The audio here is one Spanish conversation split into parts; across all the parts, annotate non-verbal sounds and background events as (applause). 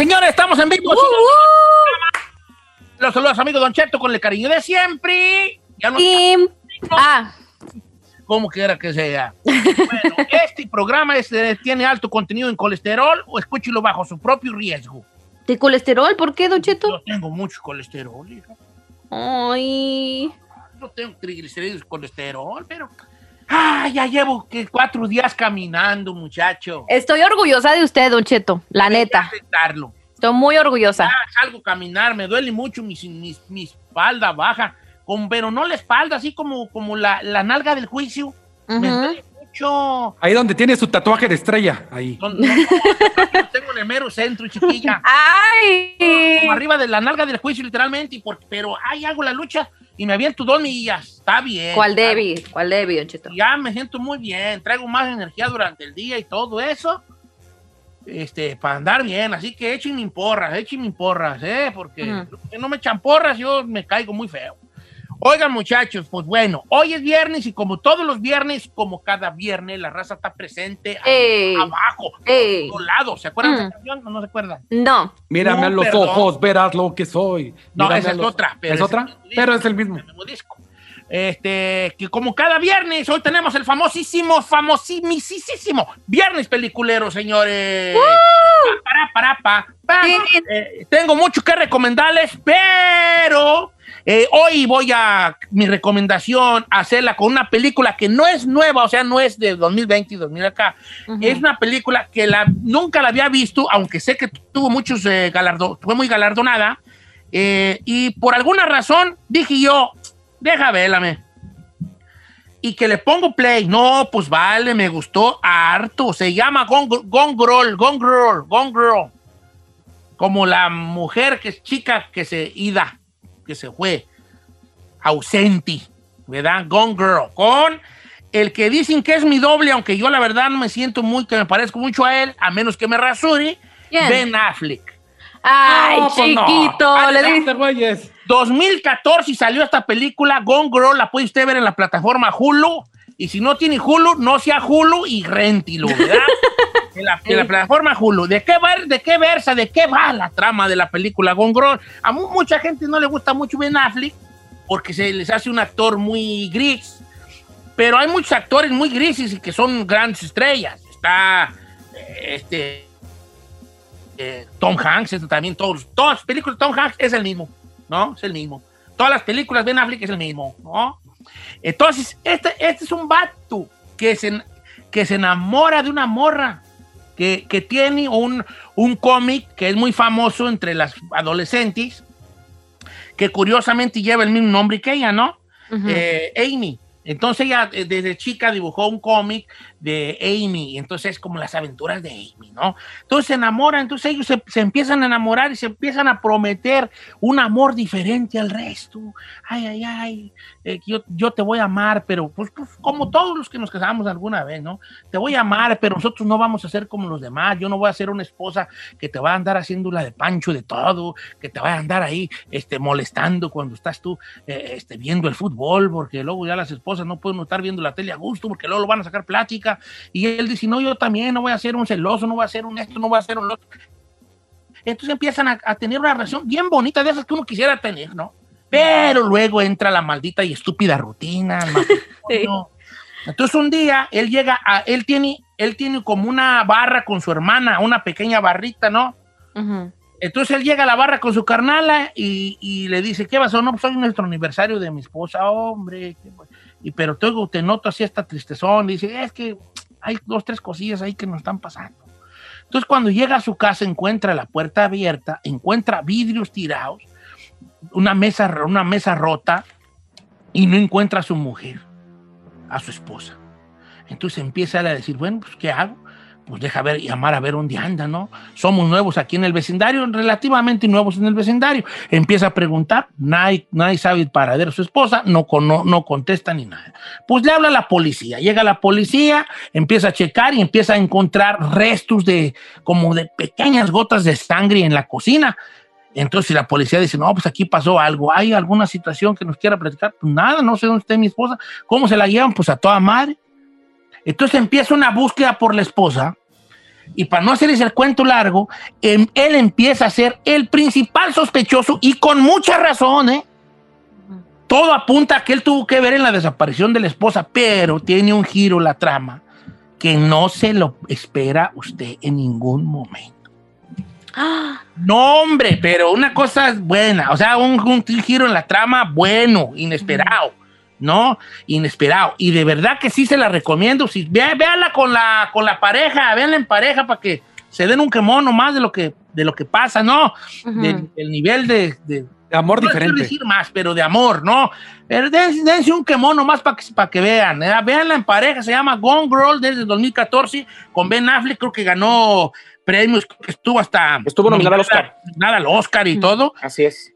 Señores, estamos en vivo. Los saludos, amigos Don Cheto, con el cariño de siempre. Ya no Y- Ah, como quiera que sea. Bueno, (laughs) este programa es, eh, tiene alto contenido en colesterol o escúchelo bajo su propio riesgo. ¿de colesterol? ¿Por qué, Don Cheto? Yo tengo mucho colesterol, hija. Ay. No tengo triglicéridos, colesterol, pero... Ah, ya llevo que cuatro días caminando, muchacho. Estoy orgullosa de usted, Don Cheto. La neta. Aceptarlo. Estoy muy orgullosa. Ya salgo a caminar, me duele mucho mi, mi, mi espalda baja, con, pero no la espalda, así como, como la, la nalga del juicio. Me Ujú. duele mucho. Ahí donde tiene su tatuaje de estrella, ahí. No, no, no, tengo en el mero centro, chiquilla. (laughs) ¡Ay! Como arriba de la nalga del juicio, literalmente, y por- pero ahí hago la lucha y me aviento dos millas. Está bien. ¿Cuál Debbie? ¿Cuál Don Cheto? ya me siento muy bien, traigo más energía durante el día y todo eso, este, para andar bien, así que échenme porras, échenme porras, ¿eh? Porque Ujú. que no me echan porras, yo me caigo muy feo. Oigan, muchachos, pues bueno, hoy es viernes y como todos los viernes, como cada viernes, la raza está presente a- Ey. abajo, Ey. por todos lados. ¿Se acuerdan de Mm. esa canción o no se acuerdan? No. Mírame No, a los perdón. ojos, verás lo que soy. No, Mírame esa a es los- otra. Pero ¿Es otra? el mismo Pero es el mismo. el mismo disco. Este, que como cada viernes, hoy tenemos el famosísimo, famosísimo viernes peliculero, señores. Pa, para, para, pa, pa. Sí. Eh, tengo mucho que recomendarles, pero eh, hoy voy a mi recomendación hacerla con una película que no es nueva, o sea, no es de 2020 y 2000 acá. Es una película que la, nunca la había visto, aunque sé que tuvo muchos eh, galardones, fue muy galardonada. eh, y por alguna razón dije yo, deja vélame. Y que le pongo play. No, pues vale, me gustó harto. Se llama Gone Girl, Gone Girl, Gone Girl. Como la mujer que es chica que se ida, que se fue. Ausente, ¿verdad? Gone Girl. Con el que dicen que es mi doble, aunque yo la verdad no me siento muy, que me parezco mucho a él, a menos que me rasure. ¿Quién? Ben Affleck. Ay, No, pues no. chiquito. Ah, le no. di- Este güeyes. 2014 salió esta película, Gone Girl, la puede usted ver en la plataforma Hulu. Y si no tiene Hulu, no sea Hulu y rentilo, ¿verdad? (laughs) en, la, plataforma Hulu. ¿De qué, va, ¿De qué versa? ¿De qué va la trama de la película Gone? A mu- mucha gente no le gusta mucho Ben Affleck porque se les hace un actor muy gris. Pero hay muchos actores muy grises y que son grandes estrellas. Está eh, este eh, Tom Hanks, este también todos, todas las películas de Tom Hanks es el mismo, ¿no? Es el mismo. Todas las películas de Ben Affleck es el mismo, ¿no? Entonces, este, este es un vato que se, que se enamora de una morra que, que tiene un, un cómic que es muy famoso entre las adolescentes, que curiosamente lleva el mismo nombre que ella, ¿no? Ujú. eh, Amy. Entonces ella eh, desde chica dibujó un cómic de Amy, y entonces es como las aventuras de Amy, ¿no? Entonces se enamoran, entonces ellos se, se empiezan a enamorar y se empiezan a prometer un amor diferente al resto. Ay, ay, ay, eh, yo, yo te voy a amar, pero pues, pues, como todos los que nos casamos alguna vez, ¿no? Te voy a amar, pero nosotros no vamos a ser como los demás. Yo no voy a ser una esposa que te va a andar haciendo la de pancho de todo, que te va a andar ahí este, molestando cuando estás tú eh, este, viendo el fútbol, porque luego ya las esposas no pueden estar viendo la tele a gusto, porque luego lo van a sacar plática. Y él dice, no, yo también no voy a ser un celoso, no voy a ser un esto, no voy a ser un otro. Entonces empiezan a, a tener una relación bien bonita de esas que uno quisiera tener, ¿no? Pero luego entra la maldita y estúpida rutina. (laughs) Entonces un día él llega a, él tiene, él tiene como una barra con su hermana, una pequeña barrita, ¿no? Entonces él llega a la barra con su carnala y, y le dice, ¿qué pasó? No, pues hoy es nuestro aniversario de mi esposa, hombre. qué Y pero te, te noto así esta tristezón. Y dice, es que hay dos, tres cosillas ahí que nos están pasando. Entonces cuando llega a su casa encuentra la puerta abierta, encuentra vidrios tirados, una mesa, una mesa rota y no encuentra a su mujer, a su esposa. Entonces empieza a decir, bueno, pues ¿qué hago? Pues deja ver, llamar a ver dónde anda, ¿no? Somos nuevos aquí en el vecindario, relativamente nuevos en el vecindario. Empieza a preguntar, nadie, nadie sabe el paradero de su esposa, no, no, no contesta ni nada. Pues le habla la policía, llega la policía, empieza a checar y empieza a encontrar restos de, como de pequeñas gotas de sangre en la cocina. Entonces la policía dice, no, pues aquí pasó algo, ¿hay alguna situación que nos quiera platicar? Pues nada, no sé dónde está mi esposa. ¿Cómo se la llevan? Pues a toda madre. Entonces empieza una búsqueda por la esposa y para no hacerles el cuento largo, em- él empieza a ser el principal sospechoso y con mucha razón, ¿eh? Todo apunta a que él tuvo que ver en la desaparición de la esposa, pero tiene un giro la trama que no se lo espera usted en ningún momento. No, hombre, pero una cosa buena, o sea, un, un giro en la trama bueno, inesperado, ¿no? Inesperado. Y de verdad que sí se la recomiendo. Si, véanla con la, con la pareja, véanla en pareja para que se den un quemón nomás de lo que, de lo que pasa, ¿no? ujú. Del, del nivel de, de- De amor no quiero diferente. decir más, pero de amor, ¿no? Pero dense, dense un quemón nomás para que, para que vean. ¿eh? Véanla en pareja, se llama Gone Girl desde el 2014 con Ben Affleck, creo que ganó premios, que estuvo hasta... Estuvo nominada al Oscar. Nada al Oscar y todo. Así es.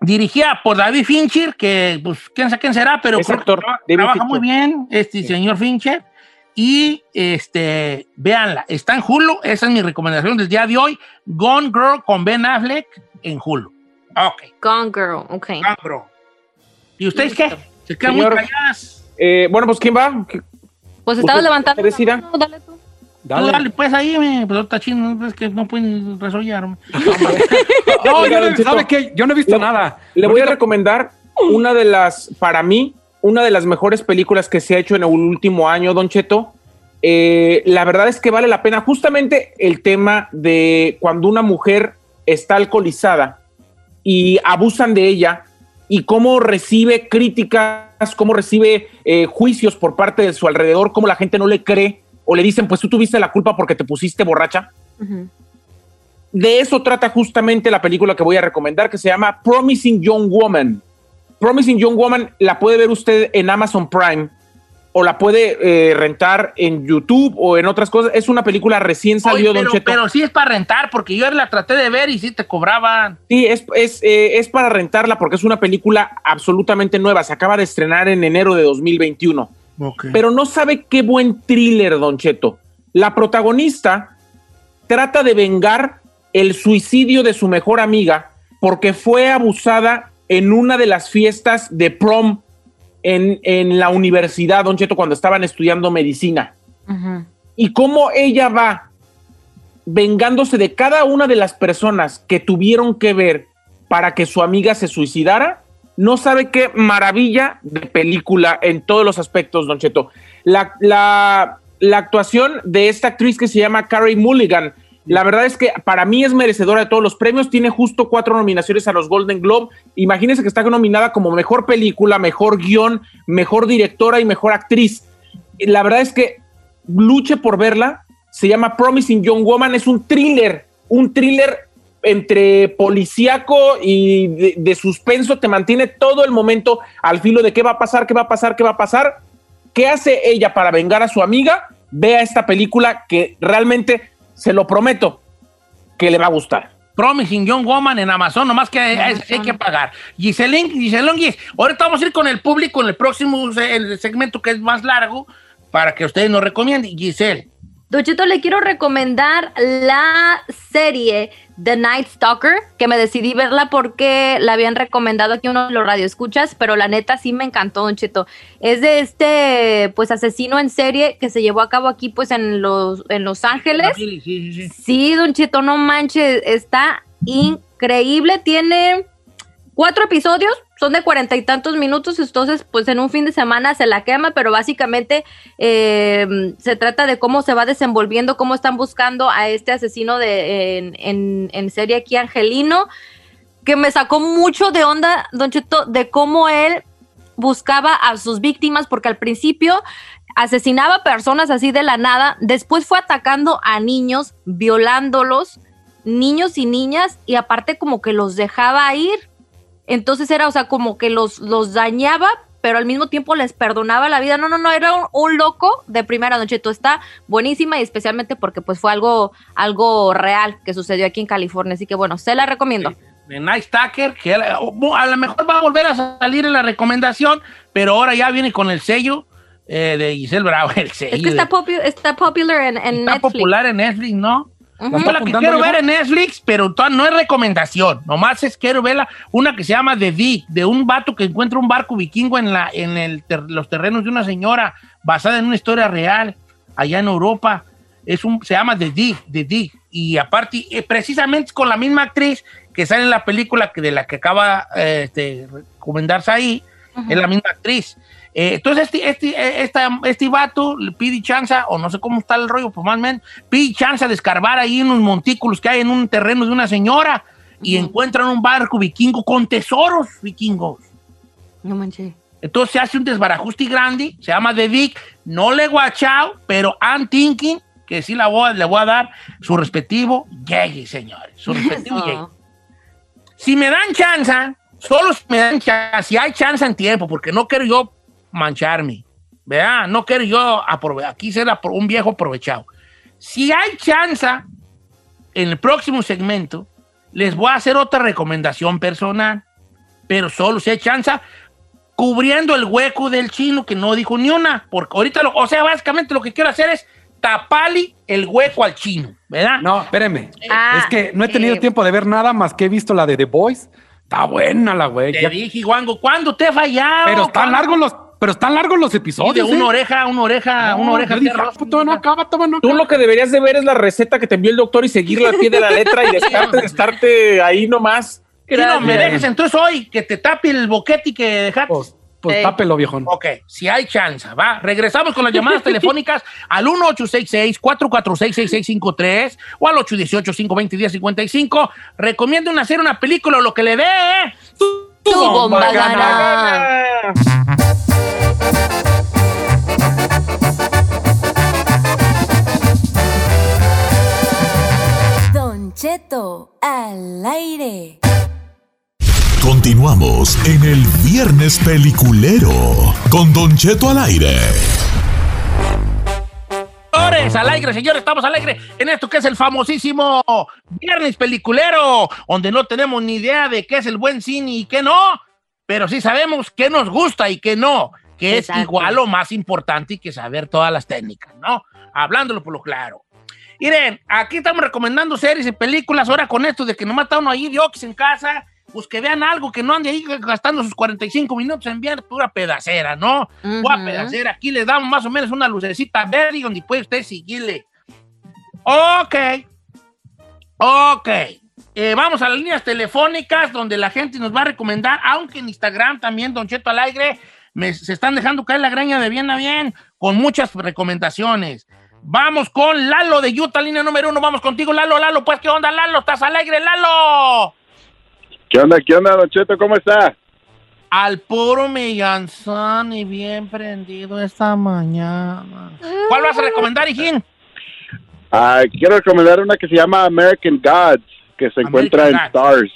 Dirigida por David Fincher, que pues quién sabe quién será, pero actor, trabaja muy bien este Sí. señor Fincher. Y este, véanla, está en Hulu, esa es mi recomendación del día de hoy. Gone Girl con Ben Affleck en Hulu. Ok. Gone Girl, ok. Bro. ¿Y ustedes qué? Se quedan Señor. muy calladas. Eh, bueno, pues ¿quién va? ¿Qué- Pues estabas ¿Usted levantando. ah? mano, dale tú. Dale. pues ahí, me, pero está chino, es que no pueden resollar. No, (laughs) Oiga, yo no. ¿sabe qué? Yo no he visto Le- nada. Le voy a recomendar una de las, para mí, una de las mejores películas que se ha hecho en el último año, Don Cheto. Eh, la verdad es que vale la pena justamente el tema de cuando una mujer está alcoholizada y abusan de ella y cómo recibe críticas, cómo recibe eh, juicios por parte de su alrededor, cómo la gente no le cree o le dicen, pues tú tuviste la culpa porque te pusiste borracha. De eso trata justamente la película que voy a recomendar, que se llama Promising Young Woman. Promising Young Woman la puede ver usted en Amazon Prime o la puede eh, rentar en YouTube o en otras cosas. Es una película recién salió, Don Cheto. pero sí es para rentar, porque yo la traté de ver y sí te cobraban. Sí, es, es, eh, es para rentarla porque es una película absolutamente nueva. Se acaba de estrenar en enero de 2021. Pero no sabe qué buen thriller, Don Cheto. La protagonista trata de vengar el suicidio de su mejor amiga porque fue abusada en una de las fiestas de prom en, en la universidad, Don Cheto, cuando estaban estudiando medicina. Y cómo ella va vengándose de cada una de las personas que tuvieron que ver para que su amiga se suicidara, no sabe qué maravilla de película en todos los aspectos, Don Cheto. La, la, actuación de esta actriz que se llama Carrie Mulligan, la verdad es que para mí es merecedora de todos los premios. Tiene justo cuatro nominaciones a los Golden Globe. Imagínense que está nominada como mejor película, mejor guion, mejor directora y mejor actriz. La verdad es que luche por verla. Se llama Promising Young Woman. Es un thriller, un thriller entre policíaco y de, de suspenso. Te mantiene todo el momento al filo de qué va a pasar, qué va a pasar, qué va a pasar. ¿Qué hace ella para vengar a su amiga? Vea esta película que realmente, se lo prometo, que le va a gustar. Promising Young Woman en Amazon, nomás que hay, que pagar. Giselín, Giselón, Gis, ahorita vamos a ir con el público en el próximo el segmento que es más largo para que ustedes nos recomienden. Giselle, Don Cheto, le quiero recomendar la serie The Night Stalker, que me decidí verla porque la habían recomendado aquí uno de los radioescuchas, pero la neta sí me encantó, Don Cheto. Es de este, pues, asesino en serie que se llevó a cabo aquí, pues, en Los, en los Ángeles. Sí, sí, sí. Sí, Don Cheto, no manches, está increíble. Tiene cuatro episodios, son de cuarenta y tantos minutos, entonces pues en un fin de semana se la quema, pero básicamente eh, se trata de cómo se va desenvolviendo, cómo están buscando a este asesino de, en, serie aquí, Angelino, que me sacó mucho de onda, Don Cheto, de cómo él buscaba a sus víctimas, porque al principio asesinaba personas así de la nada, después fue atacando a niños, violándolos, niños y niñas, y aparte como que los dejaba ir. Entonces era, o sea, como que los, los dañaba pero al mismo tiempo les perdonaba la vida. No, no, no, era un, un loco de primera noche. Tú está buenísima y especialmente porque pues fue algo, algo real que sucedió aquí en California. Así que bueno, se la recomiendo. de Nice Tucker, que a a lo mejor va a volver a salir en la recomendación, pero ahora ya viene con el sello eh, de Giselle Bravo. (laughs) El sello Es que está, de- popu- está popular en, en está Netflix. popular en Netflix, ¿no? Ujú. Yo la que quiero viejo? ver en Netflix, pero no es recomendación. Nomás es quiero verla. Una que se llama The Dig, de un vato que encuentra un barco vikingo en, la, en el ter- los terrenos de una señora, basada en una historia real, allá en Europa. Es un, se llama The Dig, The Dig. Y aparte, eh, precisamente con la misma actriz que sale en la película que de la que acaba eh, de recomendarse ahí, es la misma actriz. Eh, entonces, este, este, eh, esta- este vato le pide chance, o no sé cómo está el rollo, pues más o menos, pide chance de escarbar ahí en unos montículos que hay en un terreno de una señora y encuentran un barco vikingo con tesoros vikingos. No manches. Entonces se hace un desbarajuste grande, se llama The Dick, no le he guachado, pero I'm thinking que sí la voy, le voy a dar su respectivo llegue, señores, su respectivo (laughs) llegue. Eso. Si me dan chance, solo si me dan chance, si hay chance en tiempo, porque no quiero yo mancharme, ¿verdad? No quiero yo aprove- aquí ser un viejo aprovechado. Si hay chance en el próximo segmento, les voy a hacer otra recomendación personal, pero solo si hay chance, cubriendo el hueco del chino que no dijo ni una, porque ahorita, lo, o sea, básicamente lo que quiero hacer es taparle el hueco al chino, ¿verdad? No, espéreme. Ah, es que no he tenido eh. tiempo de ver nada más que he visto la de The Boys. Está buena la güey. Te Ya- dije, Juango, ¿cuándo te he fallado? Pero están ¿Cuándo? largos los, pero están largos los Sí, episodios. de una ¿eh? oreja, una oreja, No, una oreja. dije, ah, no acaba, todavía no Tú lo que deberías de ver es la receta que te envió el doctor y seguirla al pie de la letra y dejarte de estarte ahí nomás. Sí, no, me dejes entonces hoy que te tape el boquete y que dejaste. Pues, pues tápelo, viejón. Ok, si hay chance, va. Regresamos con las llamadas (laughs) telefónicas al 1866-446-6653 o al 818-520-1055. Recomienden hacer una película o lo que le dé. ¿eh? Tu bomba gana. gana. Cheto al aire. Continuamos en el Viernes Peliculero con Don Cheto al aire. Señores, al aire, señores, estamos al aire en esto que es el famosísimo Viernes Peliculero, donde no tenemos ni idea de qué es el buen cine y qué no, pero sí sabemos qué nos gusta y qué no, que Exacto. es igual o más importante que saber todas las técnicas, ¿no? Hablándolo por lo claro. Miren, aquí estamos recomendando series y películas, ahora con esto de que nomás está uno ahí de ox en casa, pues que vean algo, que no ande ahí gastando sus 45 minutos en ver pura pedacera, ¿no? Pura Ujú. pedacera. Aquí les damos más o menos una lucecita verde donde puede usted seguirle. Ok. Ok. Eh, vamos a las líneas telefónicas donde la gente nos va a recomendar, aunque en Instagram también, Don Cheto al aire, me- se están dejando caer la graña de bien a bien con muchas recomendaciones. Vamos con Lalo de Utah, línea número uno. Vamos contigo, Lalo. Lalo, pues, ¿qué onda, Lalo? ¿Estás al aire, Lalo? ¿Qué onda, qué onda, Don Cheto? ¿Cómo está? Al puro millanzán y bien prendido esta mañana. ¿Cuál vas a recomendar, Hijín? Ah, quiero recomendar una que se llama American Gods, que se encuentra en Gods. Stars.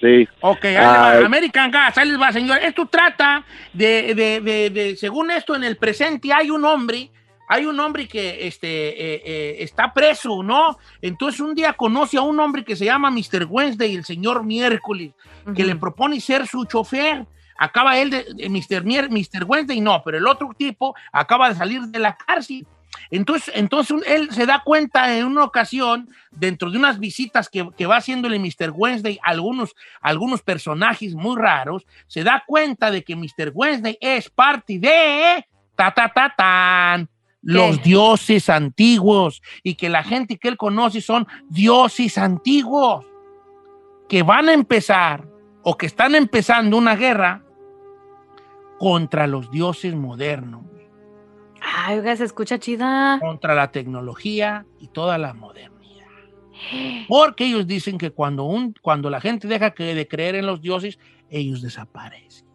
Sí. Ok, ahí va. Ah, American Gas, ahí les va, señor. Esto trata de, de, de, de- según esto, en el presente hay un hombre, hay un hombre que este, eh, eh, está preso, ¿no? Entonces un día conoce a un hombre que se llama Mr. Wednesday, el señor miércoles, que le propone ser su chofer. Acaba él de, de Mr. Mier- Mr. Wednesday, no, pero el otro tipo acaba de salir de la cárcel. Entonces, entonces él se da cuenta en una ocasión, dentro de unas visitas que, que va haciéndole Mr. Wednesday a algunos, a algunos personajes muy raros, se da cuenta de que Mr. Wednesday es parte de ta ta ta tan los dioses antiguos y que la gente que él conoce son dioses antiguos que van a empezar o que están empezando una guerra contra los dioses modernos Ay, oiga, se escucha chida. contra la tecnología y toda la modernidad. (gasps) Porque ellos dicen que cuando, un, cuando la gente deja que, de creer en los dioses, ellos desaparecen.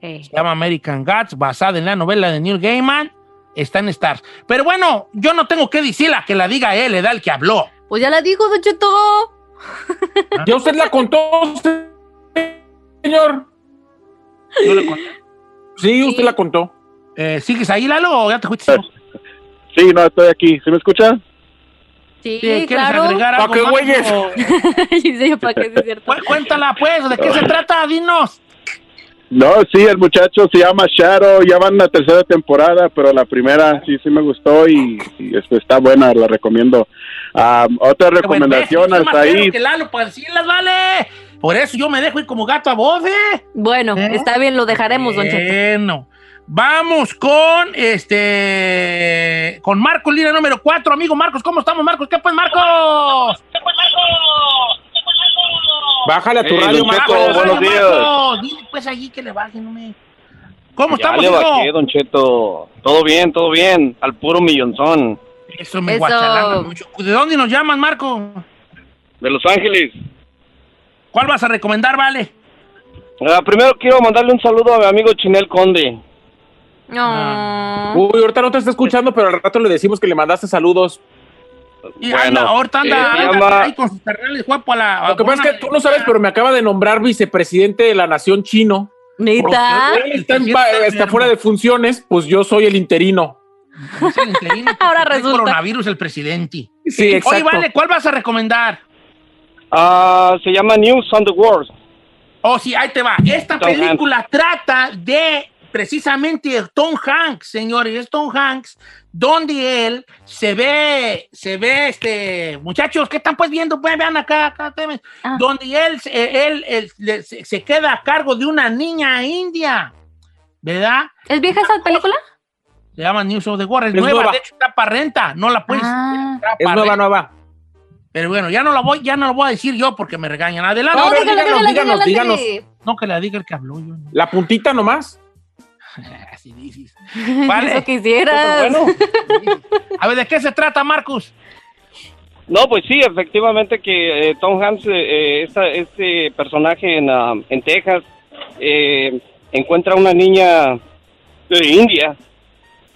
Se llama American Gods, basada en la novela de Neil Gaiman. Está en Stars. Pero bueno, yo no tengo que decirla, que la diga él, le da el que habló. Pues ya la dijo, Don Cheto. (laughs) Ya usted la contó, señor. Yo le conté. Sí, usted la contó. Eh, ¿Sigues ahí, Lalo, o ya te fuiste? Sí, no, estoy aquí. ¿Sí me escucha? Sí, ¿Quieres claro. agregar ¿Pa' algo qué, más, güeyes? (laughs) sí, para es cierto. Cuéntala, pues, ¿de qué se trata? Dinos. No, sí, el muchacho se llama Shadow, ya van la tercera temporada, pero la primera sí, sí me gustó y, y, este, está buena, la recomiendo. Otra Qué recomendación más que Lalo decirlas, vale. Por eso yo me dejo ir como gato a voz, ¿eh? Bueno, ¿Eh? está bien, lo dejaremos, Don Cheto. Bueno, vamos con este con Marcos Lira número 4, amigo Marcos, ¿cómo estamos, Marcos? ¿Qué pues, Marcos? Bájale a tu Hey, radio, Don Cheto, buenos días. Dile pues allí que le baje, no me. ¿Cómo Ya estamos, le bajé, Don Cheto. Todo bien, todo bien. Al puro millonzón. Eso me Eso. guachalanga mucho. ¿De dónde nos llaman, Marco? De Los Ángeles. ¿Cuál vas a recomendar, vale? Ah, primero quiero mandarle un saludo a mi amigo Chinel Conde. No. Uy, ahorita no te está escuchando, pero al rato le decimos que le mandaste saludos. Y Bueno, anda, ahorita anda, eh, anda ahí con sus carnales guapo a la. Lo que pasa es que tú no sabes, pero me acaba de nombrar vicepresidente de la nación chino. ¿Neta? Él está, en está fuera de funciones, pues yo soy el interino. Es el interino, (laughs) Ahora resulta. coronavirus el presidente. Sí, Oye, exacto. vale, ¿cuál vas a recomendar? Ah, se llama News on the World. Oh, sí, ahí te va. Esta película trata de precisamente Tom Hanks, señores, es Tom Hanks, donde él se ve, se ve, este, muchachos, ¿qué están pues viendo? Pues vean acá, acá. Ah. donde él, él, él, le- se, queda a cargo de una niña india, ¿verdad? ¿Es vieja esa película? Se llama News of the World, es, Es nueva, nueva. de hecho está para renta, no la puedes. Ah. Es nueva, renta. nueva. Pero bueno, ya no la voy, ya no lo voy a decir yo porque me regañan. Adelante. No, díganos, dígala, díganos, dígala, No, que la diga el que habló yo. no. La puntita nomás. (laughs) Así dices. dígala. (laughs) Vale. Eso quisieras. (laughs) A ver, ¿de qué se trata, Marcus? No, pues sí, efectivamente que eh, Tom Hanks, eh, eh, esta- este personaje en, ah, en Texas, eh, encuentra una niña de India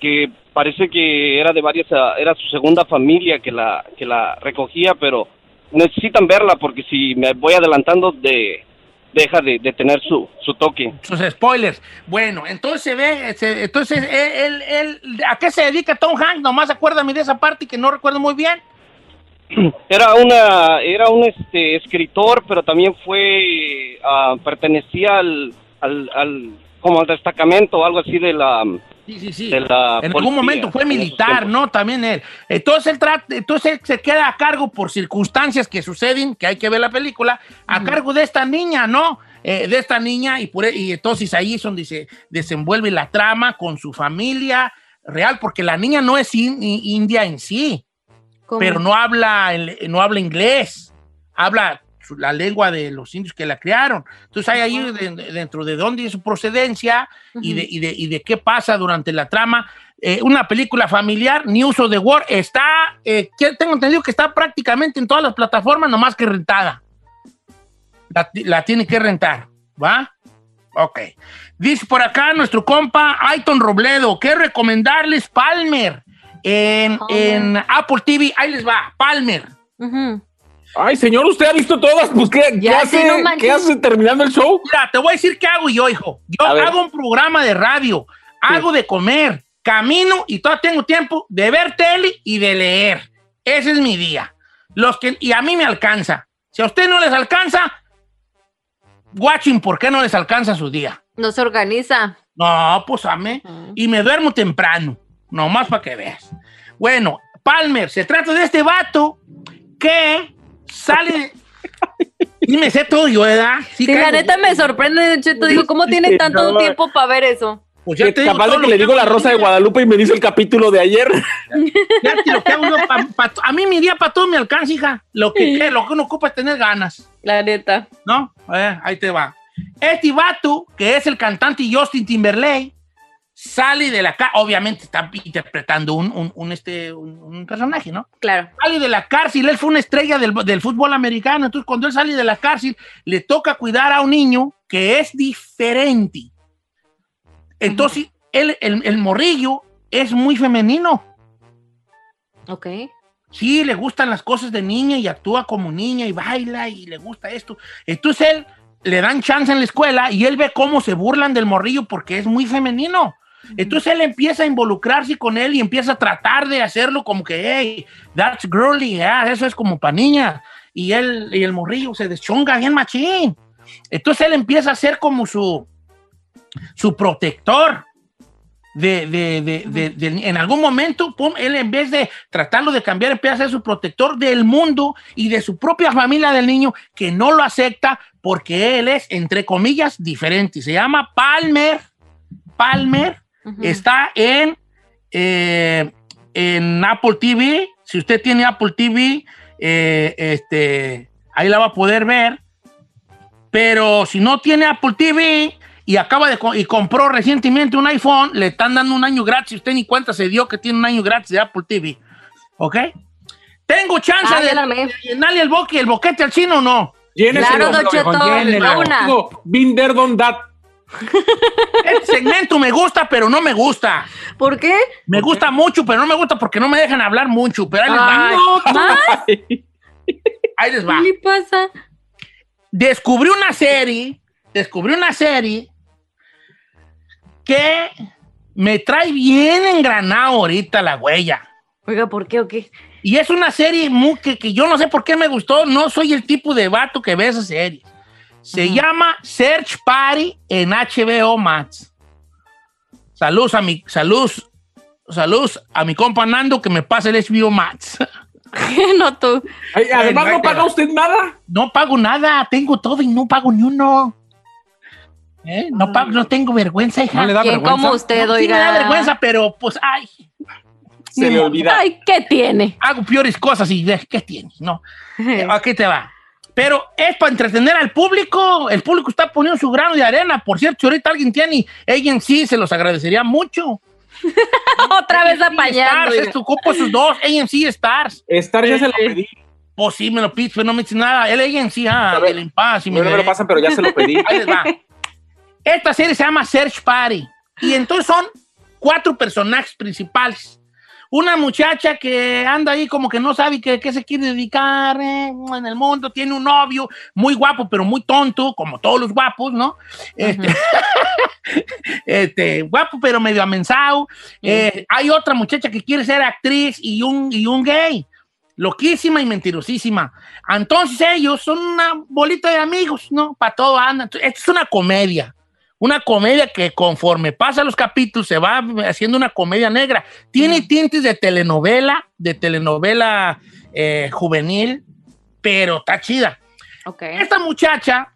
que parece que era de varias, ah, era su segunda familia que la, que la recogía, pero necesitan verla porque si me voy adelantando de deja de, de tener su, su toque. Sus spoilers. Bueno, entonces se ve, se- entonces él, él- él- ¿a qué se dedica Tom Hanks? Nomás acuérdame de esa parte que no recuerdo muy bien. (clears throat) Era una, era un este escritor, pero también fue, ah, pertenecía al, al, al, como al destacamento, algo así de la, Sí, sí, sí. de la En algún momento fue militar. ¿no? También él. Entonces él, trata, entonces él se queda a cargo por circunstancias que suceden, que hay que ver la película, a cargo de esta niña, ¿no? Eh, de esta niña, y, por, e- y entonces ahí es donde se desenvuelve la trama con su familia real, porque la niña no es in- india en sí, ¿Cómo? pero no habla, no habla inglés, habla la lengua de los indios que la crearon. Entonces hay ahí de- de- dentro de dónde es su procedencia y, de, y, de, y de qué pasa durante la trama. Eh, una película familiar, News of the World, está, eh, que tengo entendido que está prácticamente en todas las plataformas, nomás que rentada. La, la tiene que rentar, ¿va? Ok. Dice por acá nuestro compa Aiton Robledo, ¿qué recomendarles Palmer en, Palmer. en Apple TV? Ahí les va, Palmer. Ujú. Ay, señor, usted ha visto todas. Pues, ¿qué, Ya hace, no manches. ¿qué hace terminando el show? Mira, te voy a decir qué hago yo, hijo. Yo A ver. hago un programa de radio, hago de comer, camino y todavía tengo tiempo de ver tele y de leer. Ese es mi día. Los que, y a mí me alcanza. Si a usted no les alcanza, watching, ¿por qué no les alcanza su día? No se organiza. No, pues ame. Mm. Y me duermo temprano. Nomás para que veas. Bueno, Palmer, se trata de este vato que sale. y me sé todo yo, ¿verdad? Sí, la neta me sorprende, Cheto. Digo, ¿cómo tiene tanto no. tiempo para ver eso? Pues Que te digo capaz de que le digo la Rosa de. Guadalupe y me dice el capítulo de ayer. (laughs) Fíjate lo que hago yo pa- pa- a mí mi día para todo me alcanza, hija. Lo que, que- lo que uno ocupa es tener ganas, La neta. ¿no? Eh, ahí te va. Este vato, que es el cantante Justin Timberlake, sale de la cárcel. Obviamente está interpretando un, un- un, este, un, un personaje, ¿no? Claro. Sale de la cárcel, él fue una estrella del, del fútbol americano. Entonces, cuando él sale de la cárcel, le toca cuidar a un niño que es diferente. Entonces, él, el, el morrillo es muy femenino. Ok. Sí, le gustan las cosas de niña y actúa como niña y baila y le gusta esto. Entonces él le dan chance en la escuela y él ve cómo se burlan del morrillo porque es muy femenino. Entonces él empieza a involucrarse con él y empieza a tratar de hacerlo como que, hey, that's girly, ah, eso es como para niña. Y él y el morrillo se deschonga bien machín. Entonces él empieza a ser como su, su protector. De, de- de- de- en algún momento, pum, él en vez de tratarlo de cambiar, empieza a ser su protector del mundo y de su propia familia del niño que no lo acepta porque él es, entre comillas, diferente. Se llama Palmer. Palmer está en, eh, en Apple TV. Si usted tiene Apple TV, eh, este, ahí la va a poder ver. Pero si no tiene Apple TV y acaba de y compró recientemente un iPhone, le están dando un año gratis. Usted ni cuenta se dio que tiene un año gratis de Apple TV. ¿Ok? Tengo chance de, de llenarle el, boque, el boquete al chino o no. Lléneselo, Claro, Don Cheto, una. Done that. Este segmento me gusta, pero no me gusta. ¿Por qué? Me gusta mucho, pero no me gusta porque no me dejan hablar mucho. Pero ahí les va. (laughs) Ahí les va. ¿Qué le pasa? Descubrí una serie, descubrí una serie que me trae bien engranado ahorita la huella. Oiga, ¿por qué o qué? Y es una serie muy, que, que yo no sé por qué me gustó. No soy el tipo de vato que ve esa serie. Se llama Search Party en HBO Max. Saludos a mi, saludos, saludos a mi compa Nando que me pasa el HBO Max. (laughs) no tú. Ay, además, ¿no paga usted nada? No pago nada, tengo todo y no pago ni uno. ¿Eh? No, pago, no tengo vergüenza, hija. ¿No le da ¿Quién vergüenza? como usted, Sí oiga? me da vergüenza, pero pues, ay, Se le olvida. Ay, ¿qué tiene? hago peores cosas y ¿qué tienes? No. (laughs) Aquí te va. Pero es para entretener al público. El público está poniendo su grano de arena. Por cierto, si ahorita alguien tiene sí se los agradecería mucho. (laughs) Otra vez apañando. Stars, esto ocupo sus dos, AMC Stars. Star ya se lo pedí. Pues sí, me lo pides, pero no me dices nada. El AMC, ah, Impaz. y No, no me lo pasan, pero ya se lo pedí. (laughs) Ahí les va. Esta serie se llama Search Party. Y entonces son cuatro personajes principales. Una muchacha que anda ahí como que no sabe qué qué se quiere dedicar eh, en el mundo. Tiene un novio muy guapo, pero muy tonto, como todos los guapos, ¿no? Este, (laughs) este, guapo, pero medio amensado. Eh, hay otra muchacha que quiere ser actriz y un, y un gay. Loquísima y mentirosísima. Entonces ellos son una bolita de amigos, ¿no? Para todo andan. Esta es una comedia. Una comedia que conforme pasa los capítulos se va haciendo una comedia negra. Tiene tintes de telenovela, de telenovela eh, juvenil, pero está chida. Esta muchacha,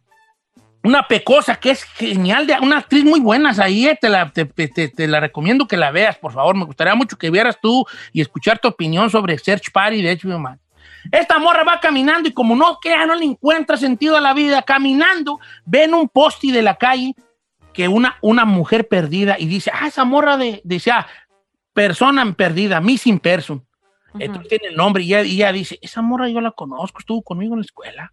una pecosa que es genial, de, una actriz muy buena ahí, eh, te, la, te, te- te la recomiendo que la veas, por favor. Me gustaría mucho que vieras tú y escuchar tu opinión sobre Search Party de HBO Max. Esta morra va caminando y como no queda, no le encuentra sentido a la vida, caminando, ve en un posti de la calle que una, una mujer perdida y dice, ah, esa morra de, dice, ah, persona perdida, missing person. Entonces tiene el nombre y ella, y ella dice, esa morra yo la conozco, estuvo conmigo en la escuela.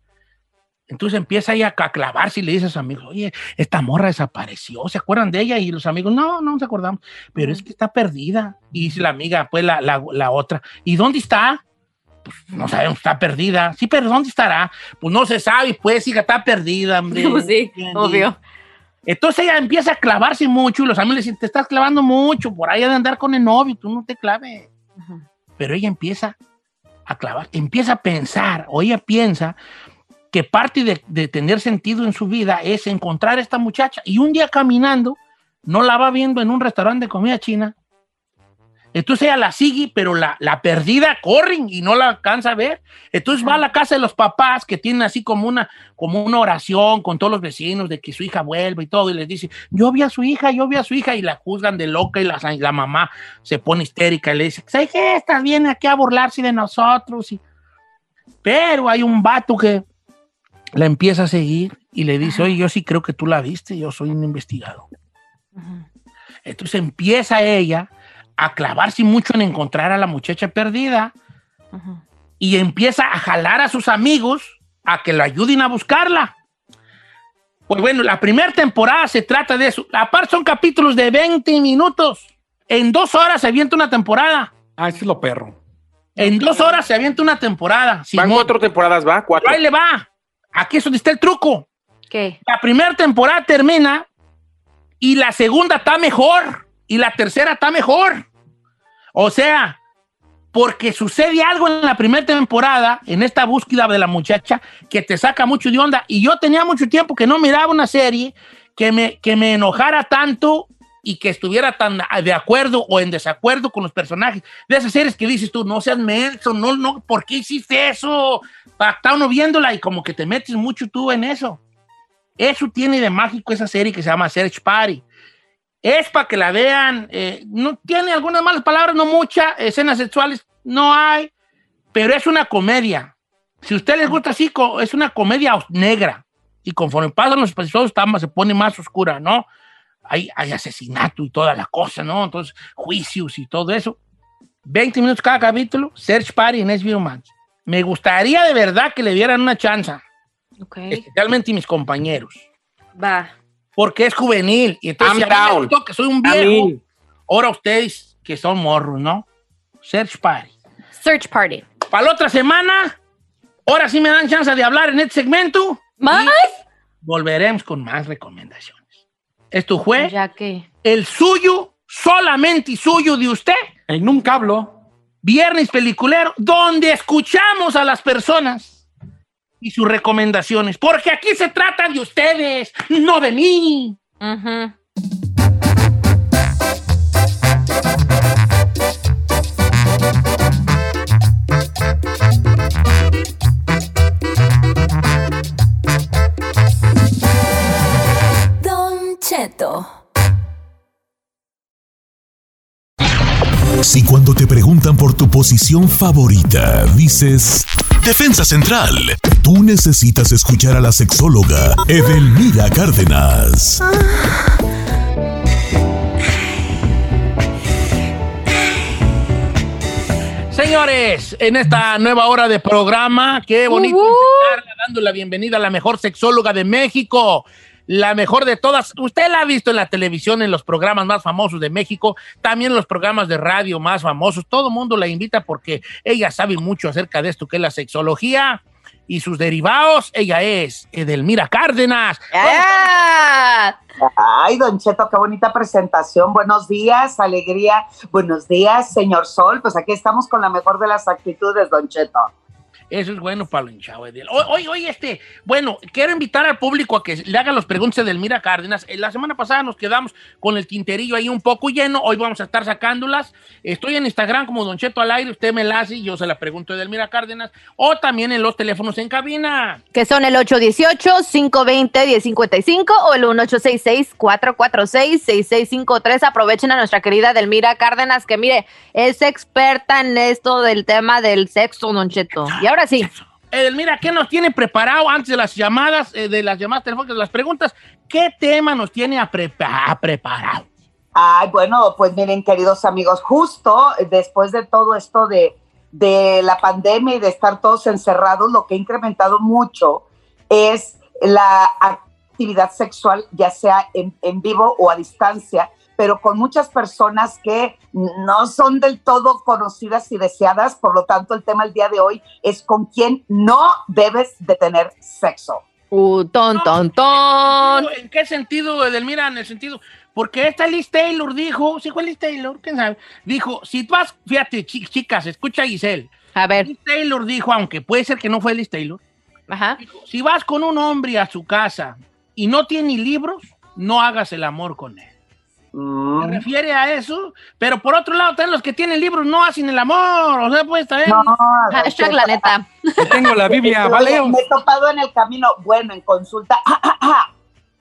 Entonces empieza ella a clavarse y le dice a sus amigos, oye, esta morra desapareció, ¿se acuerdan de ella? Y los amigos, no, no nos acordamos, pero es que está perdida. Y dice la amiga, pues la, la, la otra, ¿y dónde está? Pues no sabemos, está perdida. Sí, pero ¿dónde estará? Pues no se sabe, pues, hija, está perdida, hombre. (laughs) Pues sí, obvio. Entonces ella empieza a clavarse mucho y los amigos le dicen, te estás clavando mucho, por ahí de andar con el novio, tú no te claves. Pero ella empieza a clavar, empieza a pensar, o ella piensa que parte de, de tener sentido en su vida es encontrar a esta muchacha. Y un día caminando, no la va viendo en un restaurante de comida china. Entonces ella la sigue, pero la, la perdida corren y no la alcanza a ver. Entonces va a la casa de los papás que tienen así como una, como una oración con todos los vecinos de que su hija vuelva y todo. Y les dice, yo vi a su hija, yo vi a su hija. Y la juzgan de loca y la, y la mamá se pone histérica y le dice, ¿sabes qué? Esta viene aquí a burlarse de nosotros. Y... Pero hay un vato que la empieza a seguir y le dice, oye, yo sí creo que tú la viste, yo soy un investigado. Entonces empieza ella a clavarse mucho en encontrar a la muchacha perdida y empieza a jalar a sus amigos a que la ayuden a buscarla. Pues bueno, la primera temporada se trata de eso. Aparte son capítulos de 20 minutos. En dos horas se avienta una temporada. Ah, ese es lo perro. En dos horas se avienta una temporada. Van Simón. cuatro temporadas, va, cuatro. Pero ahí le va. Aquí es donde está el truco. ¿Qué? La primera temporada termina y la segunda está mejor y la tercera está mejor. O sea, porque sucede algo en la primera temporada, en esta búsqueda de la muchacha, que te saca mucho de onda. Y yo tenía mucho tiempo que no miraba una serie que me, que me enojara tanto y que estuviera tan de acuerdo o en desacuerdo con los personajes de esas series que dices tú, no seas menso, no, no, ¿por qué hiciste eso? Está uno viéndola y como que te metes mucho tú en eso. Eso tiene de mágico esa serie que se llama Search Party. Es para que la vean, eh, no tiene algunas malas palabras, no muchas, escenas sexuales no hay, pero es una comedia. Si a usted les gusta así, es una comedia negra. Y conforme pasan los episodios, se pone más oscura, ¿no? Hay, hay asesinato y toda la cosa, ¿no? Entonces, juicios y todo eso. 20 minutos cada capítulo, Search Party en HBO Max. Me gustaría de verdad que le dieran una chance, especialmente mis compañeros, Va. Porque es juvenil. Y entonces, I'm si que soy un viejo, ahora ustedes que son morros, ¿no? Search Party. Search Party. Para la otra semana, ahora sí me dan chance de hablar en este segmento. ¿Más? Volveremos con más recomendaciones. Esto fue Ya que. el suyo, solamente suyo de usted, En un cablo. Viernes Peliculero, donde escuchamos a las personas y sus recomendaciones. Porque aquí se trata de ustedes, no de mí. Don Cheto. Si cuando te preguntan por tu posición favorita, dices Defensa Central, tú necesitas escuchar a la sexóloga Edelmira Cárdenas. Señores, en esta nueva hora de programa, qué bonito empezar dando la bienvenida a la mejor sexóloga de México, la mejor de todas. Usted la ha visto en la televisión, en los programas más famosos de México, también en los programas de radio más famosos. Todo el mundo la invita porque ella sabe mucho acerca de esto que es la sexología y sus derivados. Ella es Edelmira Cárdenas. ¡Ah! Ay, Don Cheto, qué bonita presentación. Buenos días, alegría. Buenos días, señor Sol. Pues aquí estamos con la mejor de las actitudes, Don Cheto. Eso es bueno para el hinchado. Hoy, hoy, este, bueno, quiero invitar al público a que le hagan las preguntas de Elmira Cárdenas. Eh, La semana pasada nos quedamos con el tinterillo ahí un poco lleno. Hoy vamos a estar sacándolas. Estoy en Instagram como Don Cheto al aire. Usted me la hace y yo se la pregunto de Elmira Cárdenas. O también en los teléfonos en cabina. Que son el 818-520-1055 o el 1866-446-6653. Aprovechen a nuestra querida Delmira Cárdenas, que mire, es experta en esto del tema del sexo, Don Cheto. Y ahora sí. Edelmira, ¿qué nos tiene preparado antes de las llamadas, eh, de las llamadas telefónicas, de las preguntas? ¿Qué tema nos tiene a prepa- a preparado? Ay, bueno, pues miren, queridos amigos, justo después de todo esto de, de la pandemia y de estar todos encerrados, lo que ha incrementado mucho es la actividad sexual, ya sea en, en vivo o a distancia, pero con muchas personas que no son del todo conocidas y deseadas. Por lo tanto, el tema el día de hoy es con quién no debes de tener sexo. Uh, ton, ton, ton. ¿En qué sentido, Edelmira? En el sentido, porque esta Liz Taylor dijo, ¿sí fue Liz Taylor? ¿Quién sabe? Dijo, si tú vas, fíjate, chi- chicas, escucha a Giselle. A ver, Liz Taylor dijo, aunque puede ser que no fue Liz Taylor, ajá. dijo, si vas con un hombre a su casa y no tiene libros, no hagas el amor con él. Se Mm. refiere a eso, pero por otro lado, también los que tienen libros no hacen el amor, o sea, pues también... No, Hashtag la neta. Yo tengo la Biblia, Oye, Valeo. Me he topado en el camino, bueno, en consulta,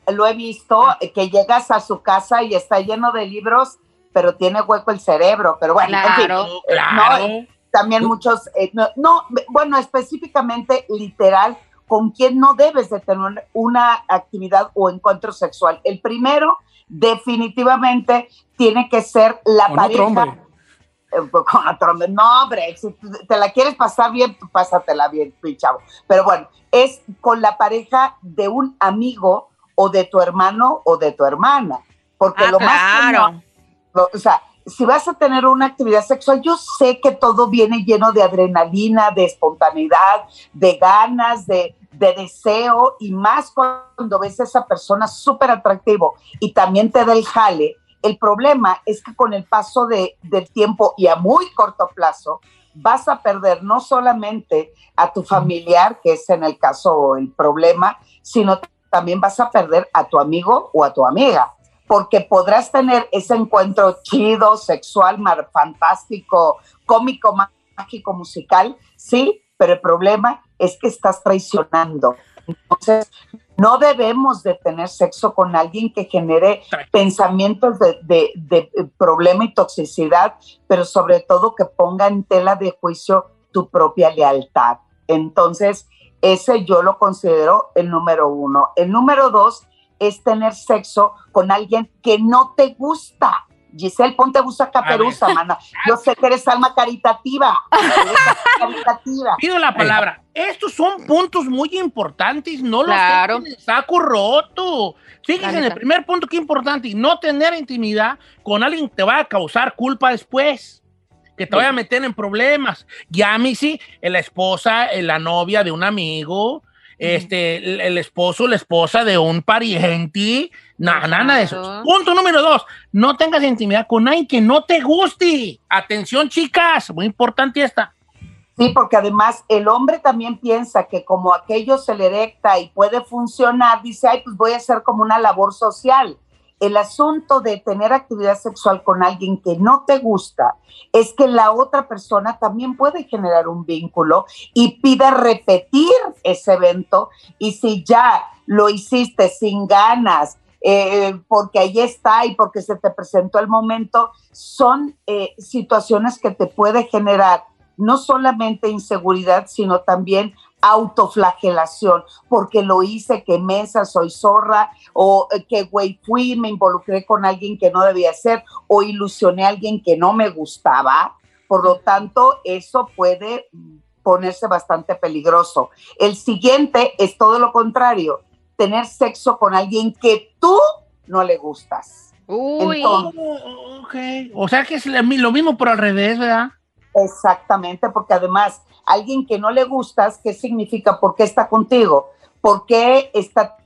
lo he visto, que llegas a su casa y está lleno de libros, pero tiene hueco el cerebro, pero bueno, en fin, Claro. Claro. no, también muchos, eh, no, no, bueno, específicamente literal, con quién no debes de tener una actividad o encuentro sexual. El primero, definitivamente, tiene que ser la Con pareja. otro hombre. Eh, con otro hombre. No, hombre, si te la quieres pasar bien, pues pásatela bien, chavo. Pero bueno, es con la pareja de un amigo o de tu hermano o de tu hermana. Porque Ah, lo más claro. lo- o sea, si vas a tener una actividad sexual, yo sé que todo viene lleno de adrenalina, de espontaneidad, de ganas, de, de deseo y más cuando ves a esa persona súper atractivo y también te da el jale, el problema es que con el paso de, del tiempo y a muy corto plazo, vas a perder no solamente a tu familiar, que es en el caso el problema, sino también vas a perder a tu amigo o a tu amiga, porque podrás tener ese encuentro chido, sexual, fantástico, cómico, mágico, musical, sí, pero el problema es que estás traicionando. Entonces, no debemos de tener sexo con alguien que genere pensamientos de, de, de, problema y toxicidad, pero sobre todo que ponga en tela de juicio tu propia lealtad. Entonces, ese yo lo considero el número uno. El número dos es tener sexo con alguien que no te gusta. Giselle, ponte gusta caperuza, mana. Yo sé que eres alma caritativa. (laughs) caritativa. Pido la palabra. Estos son puntos muy importantes, no los claro. saco roto. Fíjense en el primer punto que importante, no tener intimidad con alguien que te va a causar culpa después, que te vaya a meter en problemas. Llámese la esposa, la novia de un amigo, este, el, esposo, la esposa de un pariente, nada, nada de eso. Punto número dos, no tengas intimidad con alguien que no te guste. Atención, chicas, muy importante esta. Sí, porque además el hombre también piensa que como aquello se le erecta y puede funcionar, dice, ay, pues voy a hacer como una labor social el asunto de tener actividad sexual con alguien que no te gusta es que la otra persona también puede generar un vínculo y pide repetir ese evento. Y si ya lo hiciste sin ganas, eh, porque ahí está y porque se te presentó el momento, son eh, situaciones que te puede generar no solamente inseguridad, sino también autoflagelación, porque lo hice, que mesa, soy zorra, o eh, que güey fui, me involucré con alguien que no debía ser, o ilusioné a alguien que no me gustaba. Por lo tanto, eso puede ponerse bastante peligroso. El siguiente es todo lo contrario, tener sexo con alguien que tú no le gustas. Uy. O sea que es lo mismo, pero al revés, ¿verdad? Exactamente, porque además alguien que no le gustas, ¿qué significa? ¿Por qué está contigo? ¿Por qué está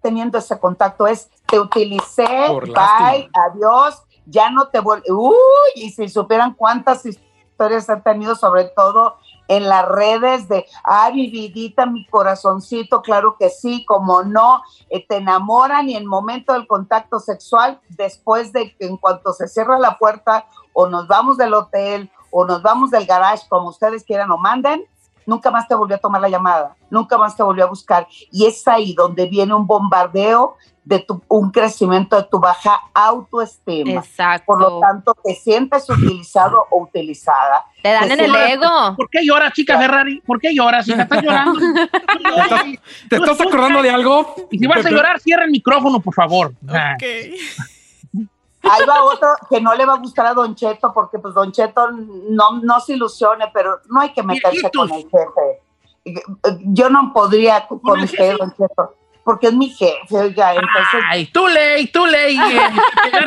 teniendo ese contacto? Es, te utilicé, bye, adiós, ya no te vuelvo. Uy, y si supieran cuántas historias han tenido, sobre todo en las redes de, ay, mi vidita, mi corazoncito, claro que sí, como no, eh, te enamoran y en el momento del contacto sexual, después de que en cuanto se cierra la puerta o nos vamos del hotel o nos vamos del garage, como ustedes quieran o manden, nunca más te volvió a tomar la llamada, nunca más te volvió a buscar. Y es ahí donde viene un bombardeo de tu, un crecimiento de tu baja autoestima. Exacto. Por lo tanto, te sientes utilizado o utilizada. Te dan en el ego. ¿Por qué lloras, chica Ferrari? ¿Por qué lloras? Si estás llorando. (laughs) ¿Te estás, acordando de algo? Y si vas a llorar, cierra el micrófono, por favor. Ok. (laughs) Ahí va otro que no le va a gustar a Don Cheto, porque pues Don Cheto no, no se ilusione, pero no hay que meterse con el jefe. Yo no podría con usted, Don Cheto, porque es mi jefe, oiga, entonces... Ay, tú ley, tú ley.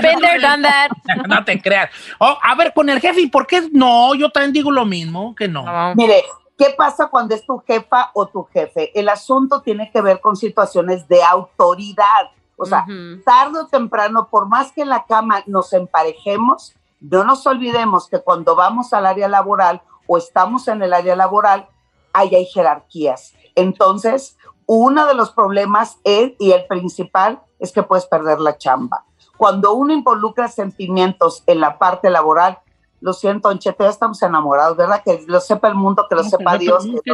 Bender done that. no te creas. Oh, a ver, con el jefe, ¿y por qué no? Yo también digo lo mismo, que no. Mire, ¿Qué pasa cuando es tu jefa o tu jefe? El asunto tiene que ver con situaciones de autoridad. O sea, tarde o temprano, por más que en la cama nos emparejemos, no nos olvidemos que cuando vamos al área laboral o estamos en el área laboral, ahí hay jerarquías. Entonces, uno de los problemas es, y el principal es que puedes perder la chamba. Cuando uno involucra sentimientos en la parte laboral, lo siento, Anchete, ya estamos enamorados, ¿verdad? Que lo sepa el mundo, que lo sepa Dios. Que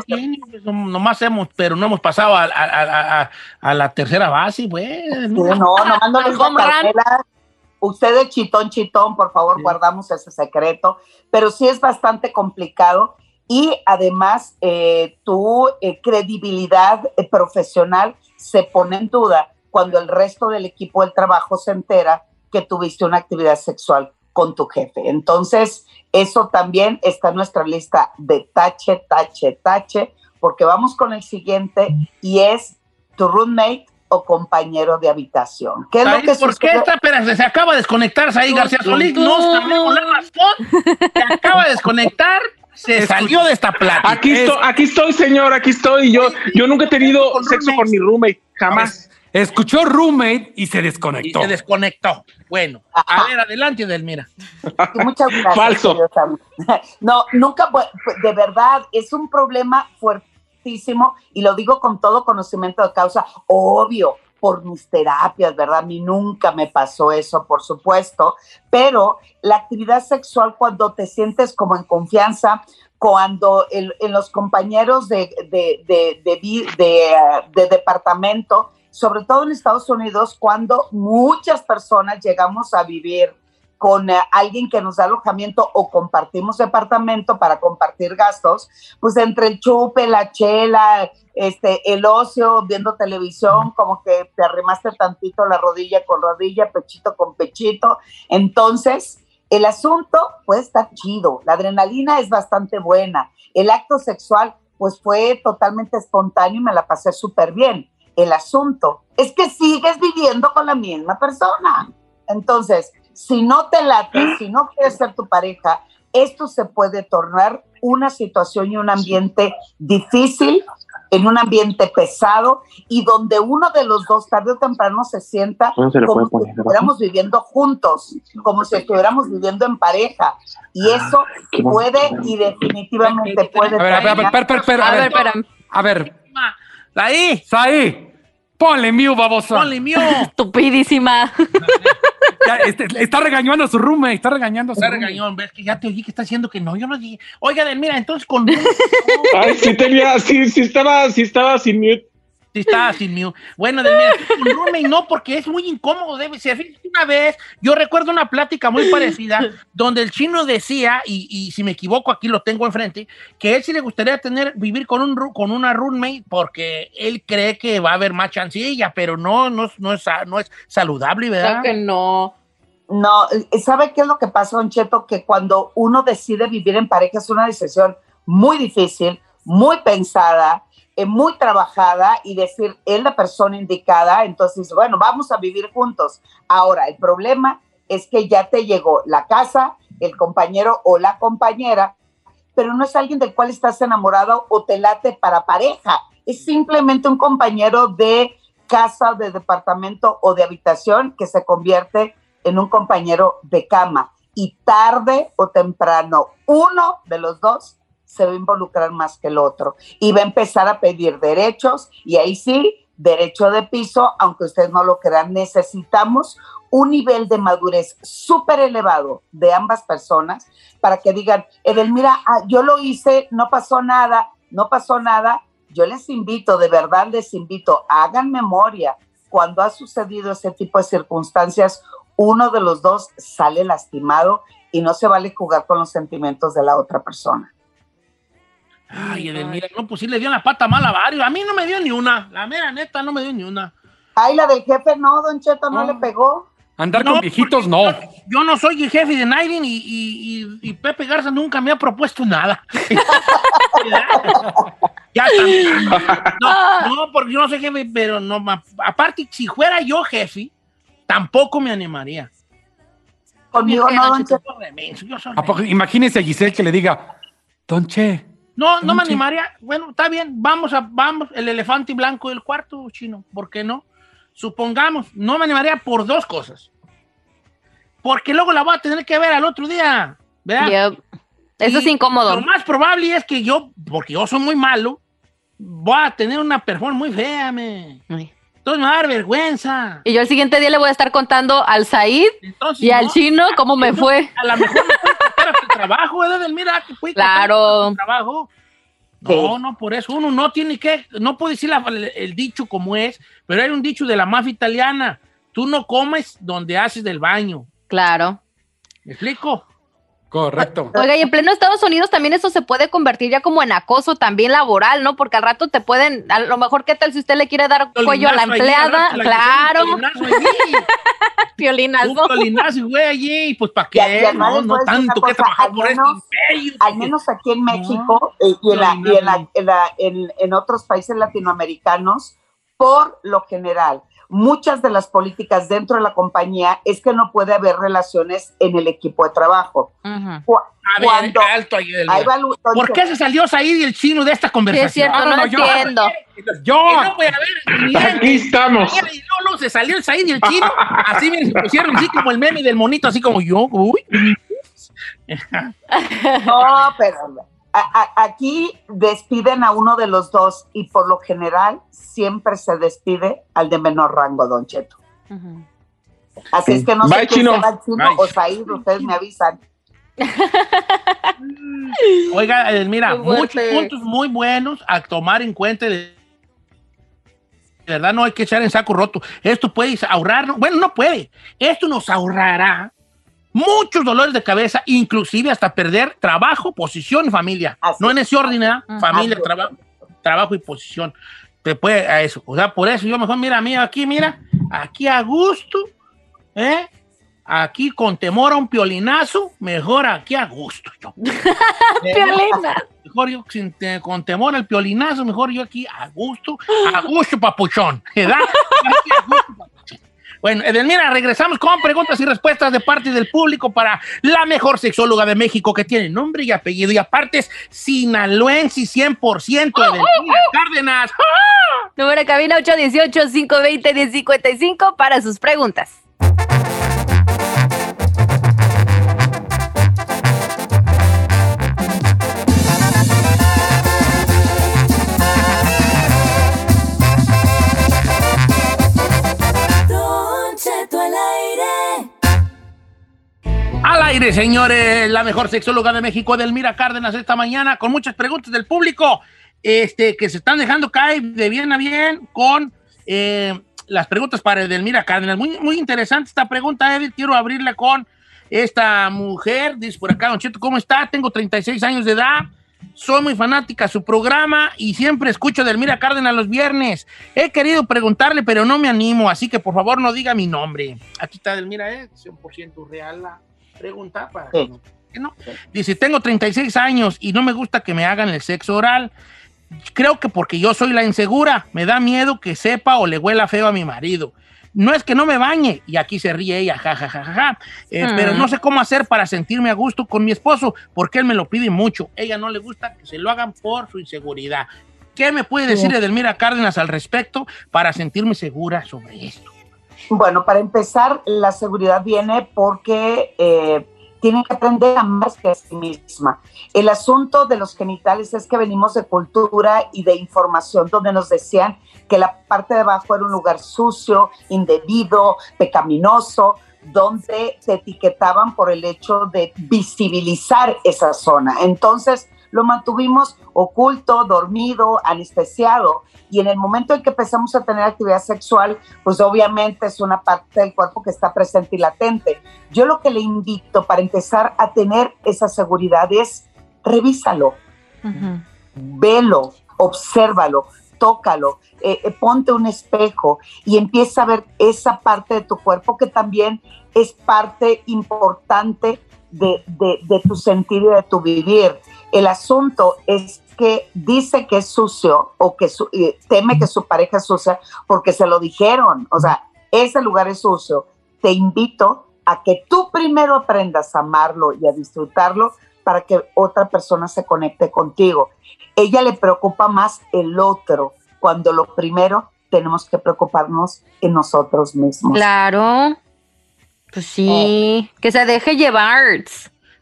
pues, nomás hemos, pero no hemos pasado a, a, a, la tercera base, pues. no, no, (laughs) no les Ustedes, chitón, chitón, por favor, guardamos ese secreto. Pero sí es bastante complicado y además eh, tu eh, credibilidad eh, profesional se pone en duda cuando el resto del equipo del trabajo se entera que tuviste una actividad sexual con tu jefe. Entonces, eso también está en nuestra lista de tache, tache, tache, porque vamos con el siguiente y es tu roommate o compañero de habitación. ¿Qué es lo que ¿Por qué está? Espera, se acaba de desconectar ahí García Solís. No sabemos la razón. Se acaba de desconectar. se salió de esta plática. Aquí estoy, aquí estoy, señor, aquí estoy. Yo, yo nunca he tenido Con sexo roommate. con mi roommate, jamás. Escuchó roommate y se Y desconectó. se desconectó. Bueno, a ver, adelante, Delmira. Muchas gracias. Falso. (laughs) No, nunca, de verdad, es un problema fuertísimo y lo digo con todo conocimiento de causa, obvio, por mis terapias, ¿verdad? A mí nunca me pasó eso, por supuesto, pero la actividad sexual cuando te sientes como en confianza, cuando el- en los compañeros de, de, de, de vi- de, de departamento, sobre todo en Estados Unidos, cuando muchas personas llegamos a vivir con eh, alguien que nos da alojamiento o compartimos departamento para compartir gastos, pues entre el chupe, la chela, este, el ocio, viendo televisión, como que te arrimaste tantito la rodilla con rodilla, pechito con pechito. Entonces, el asunto puede estar chido, la adrenalina es bastante buena, el acto sexual pues fue totalmente espontáneo y me la pasé súper bien. El asunto es que sigues viviendo con la misma persona. Entonces, si no te late, si no quieres ser tu pareja, esto se puede tornar una situación y un ambiente difícil, en un ambiente pesado y donde uno de los dos tarde o temprano se sienta ¿Dónde se le como si estuviéramos viviendo juntos, como si estuviéramos viviendo en pareja. Y eso qué bonito. puede y definitivamente puede A ver, a ver, a ver, espera, espera, A a ver, ver, espérame. a ver, Ahí, Saí, ponle mute, babosa. ponle mío. (laughs) Estupidísima. (laughs) Ya, este, está regañando a su roommate, está regañando a su Se roommate. regañó, ves que ya te oí que está diciendo que no, yo no dije. Oiga, Delmira, entonces con (laughs) Ay, sí tenía, sí, sí estaba, sí estaba sin mute. Sí, estaba sin mí. Bueno, Delmira, con roommate no, porque es muy incómodo. Debe ser. Fíjate, Una vez, yo recuerdo una plática muy parecida donde el chino decía, y, y si me equivoco, aquí lo tengo enfrente, que él sí le gustaría tener, vivir con, un, con una roommate porque él cree que va a haber más chancilla, pero no, no, es- no, es, no es saludable, ¿verdad? Claro que no. No, ¿sabe qué es lo que pasa, Don Cheto? Que cuando uno decide vivir en pareja es una decisión muy difícil, muy pensada, muy trabajada y decir, es la persona indicada, entonces, bueno, vamos a vivir juntos. Ahora, el problema es que ya te llegó la casa, el compañero o la compañera, pero no es alguien del cual estás enamorado o te late para pareja, es simplemente un compañero de casa, de departamento o de habitación que se convierte en un compañero de cama y tarde o temprano uno de los dos se va a involucrar más que el otro y va a empezar a pedir derechos y ahí sí, derecho de piso, aunque ustedes no lo crean, necesitamos un nivel de madurez súper elevado de ambas personas para que digan, Edelmira, ah, yo lo hice, no pasó nada, no pasó nada. Yo les invito, de verdad les invito, hagan memoria. Cuando ha sucedido ese tipo de circunstancias, uno de los dos sale lastimado y no se vale jugar con los sentimientos de la otra persona. Ay, Edelmira, no, pues sí le dio la pata mala a varios. A mí no me dio ni una. La mera neta no me dio ni una. Ay, la del jefe no, Don Cheto, no, No. le pegó. Andar No, con viejitos, no. Yo, yo no soy el jefe de Nairin y, y- y- y Pepe Garza nunca me ha propuesto nada. (laughs) ya está. No, no, porque yo no soy jefe, pero no. Aparte, si fuera yo jefe, tampoco me animaría. Conmigo no, Don Cheto. Yo soy remenso, yo soy ¿A poco- Imagínese a Giselle que le diga, Don Che, No, no me animaría. Bueno, está bien, vamos a, vamos, el elefante blanco del cuarto, chino, ¿por qué no? Supongamos, no me animaría por dos cosas. Porque luego la voy a tener que ver al otro día, ¿verdad? Yep. Eso es incómodo. Lo más probable es que yo, porque yo soy muy malo, voy a tener una performance muy fea, me. Ay. Entonces me va a dar vergüenza. Y yo el siguiente día le voy a estar contando al Said Entonces, y al no, chino cómo me fue. A lo mejor me puede contar a tu trabajo, ¿verdad? Mira, que puede Claro. trabajo. No, Sí. no, por eso uno no tiene que, no puede decir la- el, el dicho como es, pero hay un dicho de la mafia italiana. Tú no comes donde haces del baño. Claro. ¿Me explico? Correcto. Oiga, y en pleno Estados Unidos también eso se puede convertir ya como en acoso también laboral, ¿no? Porque al rato te pueden, a lo mejor, ¿qué tal si usted le quiere dar cuello a la allí, empleada? claro, allí. Un (laughs) piolinazo. tolinazo, güey, allí, pues ¿para qué? No, no tanto que trabajar al por este menos- imperio. al menos aquí en México eh, y, en, la- y en, la- en la- en- en otros países latinoamericanos, por lo general, muchas de las políticas dentro de la compañía es que no puede haber relaciones en el equipo de trabajo. Cu- A ver, cuando- alto ahí, va ¿Por qué se salió Said y el chino de esta conversación? Sí, es cierto, no, yo- entiendo. Yo. No puede haber Aquí estamos. Y luego se salió el Said y el chino. Así se pusieron así como el meme del monito, así como yo. Uy. (laughs) No, pero a- a- aquí despiden a uno de los dos y por lo general siempre se despide al de menor rango, Don Cheto. Así es que no Bye, sé quién Chino. será el chino Bye. o Said, ustedes me avisan. (laughs) Oiga, Qué fuerte. muchos puntos muy buenos a tomar en cuenta. De, verdad, no hay que echar en saco roto. Esto puede ahorrar, bueno, no puede. Esto nos ahorrará muchos dolores de cabeza, inclusive hasta perder trabajo, posición y familia. Así no en ese orden, ¿eh? Familia, trabajo, trabajo y posición. Te puede a eso. O sea, por eso yo mejor, mira, mira, aquí, mira, aquí a gusto, ¿eh? Aquí con temor a un piolinazo, mejor aquí a gusto. Yo. (laughs) (laughs) Piolina. Mejor yo sin con temor al piolinazo, mejor yo aquí a gusto, a gusto, papuchón. ¿Verdad? (laughs) Aquí a gusto, papuchón. Bueno, Edelmira, regresamos con preguntas y respuestas de parte del público para la mejor sexóloga de México que tiene nombre y apellido y aparte es sinaloense 100% Edelmira Cárdenas. Número de cabina 818-520-1055 para sus preguntas. Aire, señores, la mejor sexóloga de México, Edelmira Cárdenas, esta mañana con muchas preguntas del público este, que se están dejando caer de bien a bien con eh, las preguntas para Edelmira Cárdenas. Muy, muy interesante esta pregunta, Edith. Quiero abrirla con esta mujer. Dice por acá, Don Cheto, ¿cómo está? Tengo 36 años de edad. Soy muy fanática de su programa y siempre escucho a Edelmira Cárdenas los viernes. He querido preguntarle, pero no me animo, así que por favor no diga mi nombre. Aquí está Edelmira, ¿eh? 100% real la pregunta para que Sí. no- que no. Dice, tengo 36 años y no me gusta que me hagan el sexo oral. Creo que porque yo soy la insegura, me da miedo que sepa o le huela feo a mi marido. No es que no me bañe, y aquí se ríe ella, ja, ja, ja, ja, ja. Eh, Mm. pero no sé cómo hacer para sentirme a gusto con mi esposo, porque él me lo pide mucho. Ella no le gusta que se lo hagan por su inseguridad. ¿Qué me puede decir Edelmira Cárdenas al respecto para sentirme segura sobre esto? Bueno, para empezar, la seguridad viene porque eh, tienen que aprender a amarse a sí misma. El asunto de los genitales es que venimos de cultura y de información donde nos decían que la parte de abajo era un lugar sucio, indebido, pecaminoso, donde te etiquetaban por el hecho de visibilizar esa zona. Entonces, lo mantuvimos oculto, dormido, anestesiado. Y en el momento en que empezamos a tener actividad sexual, pues obviamente es una parte del cuerpo que está presente y latente. Yo lo que le invito para empezar a tener esa seguridad es revísalo, velo, obsérvalo, tócalo, eh, eh, ponte un espejo y empieza a ver esa parte de tu cuerpo que también es parte importante de, de- de tu sentir y de tu vivir. El asunto es que dice que es sucio o que su- eh, teme que su pareja es sucia porque se lo dijeron. O sea, ese lugar es sucio. Te invito a que tú primero aprendas a amarlo y a disfrutarlo para que otra persona se conecte contigo. Ella le preocupa más el otro, cuando lo primero tenemos que preocuparnos en nosotros mismos. Claro. Pues sí. Que se deje llevar.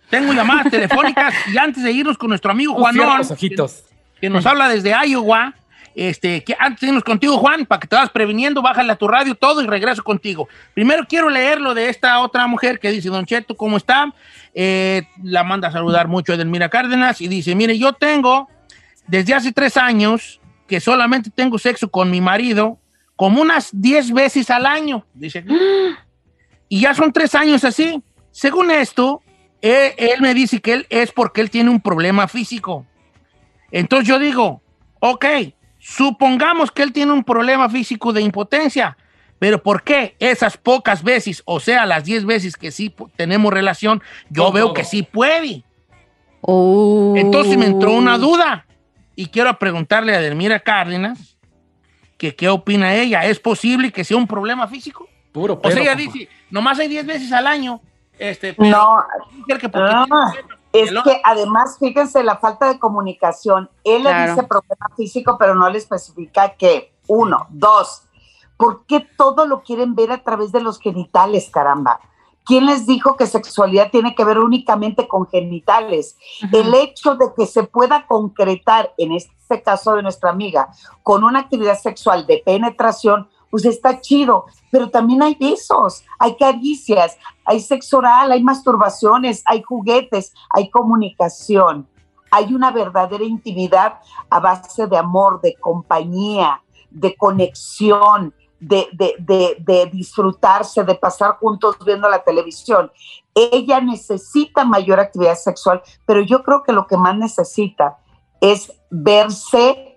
Tengo llamadas (laughs) telefónicas y antes de irnos con nuestro amigo los ojitos. que nos habla desde Iowa. Este, que antes de irnos contigo, Juan, para que te vas previniendo, bájale a tu radio todo y regreso contigo. Primero quiero leer lo de esta otra mujer que dice, Don Cheto, ¿cómo está? Eh, la manda a saludar mucho Edelmira Cárdenas y dice, mire, yo tengo desde hace tres años que solamente tengo sexo con mi marido como unas 10 veces al año, dice. (gasps) Y ya son tres años así. Según esto, él me dice que él es porque él tiene un problema físico. Entonces yo digo, ok, supongamos que él tiene un problema físico de impotencia, pero ¿por qué esas pocas veces, o sea, las 10 veces que sí tenemos relación, yo veo que sí puede? Oh. Entonces me entró una duda y quiero preguntarle a Delmira Cárdenas que qué opina ella. ¿Es posible que sea un problema físico? Puro O sea, ella dice, nomás hay 10 veces al año. Este, pero No, que tiene- es que además, fíjense la falta de comunicación. Él le dice problema físico, pero no le especifica qué. Uno, dos. ¿Por qué todo lo quieren ver a través de los genitales, caramba? ¿Quién les dijo que sexualidad tiene que ver únicamente con genitales? El hecho de que se pueda concretar, en este caso de nuestra amiga, con una actividad sexual de penetración, pues está chido, pero también hay besos, hay caricias, hay sexo oral, hay masturbaciones, hay juguetes, hay comunicación, hay una verdadera intimidad a base de amor, de compañía, de conexión, de, de, de, de disfrutarse, de pasar juntos viendo la televisión. Ella necesita mayor actividad sexual, pero yo creo que lo que más necesita es verse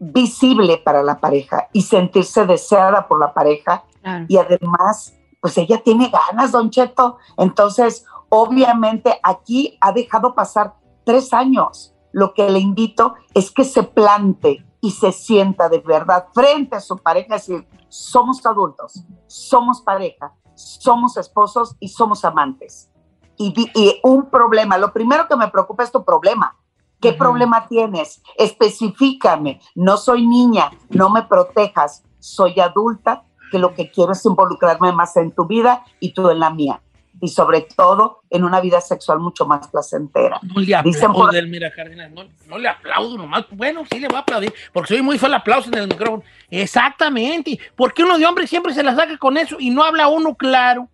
visible para la pareja y sentirse deseada por la pareja Claro. y además, pues ella tiene ganas, don Cheto. Entonces, obviamente aquí ha dejado pasar tres años. Lo que le invito es que se plante y se sienta de verdad frente a su pareja, decir, somos adultos, somos pareja, somos esposos y somos amantes. Y, y un problema, lo primero que me preocupa es tu problema. ¿Qué problema tienes? Especifícame. No soy niña, no me protejas. Soy adulta, que lo que quiero es involucrarme más en tu vida y tú en la mía. Y sobre todo en una vida sexual mucho más placentera. No le Dicen aplaudo, por- Elmira Cárdenas, no, no le aplaudo nomás. Bueno, sí le voy a aplaudir, porque soy muy fue el aplauso en el micrófono. Exactamente. ¿Por qué uno de hombre siempre se la saca con eso y no habla uno claro?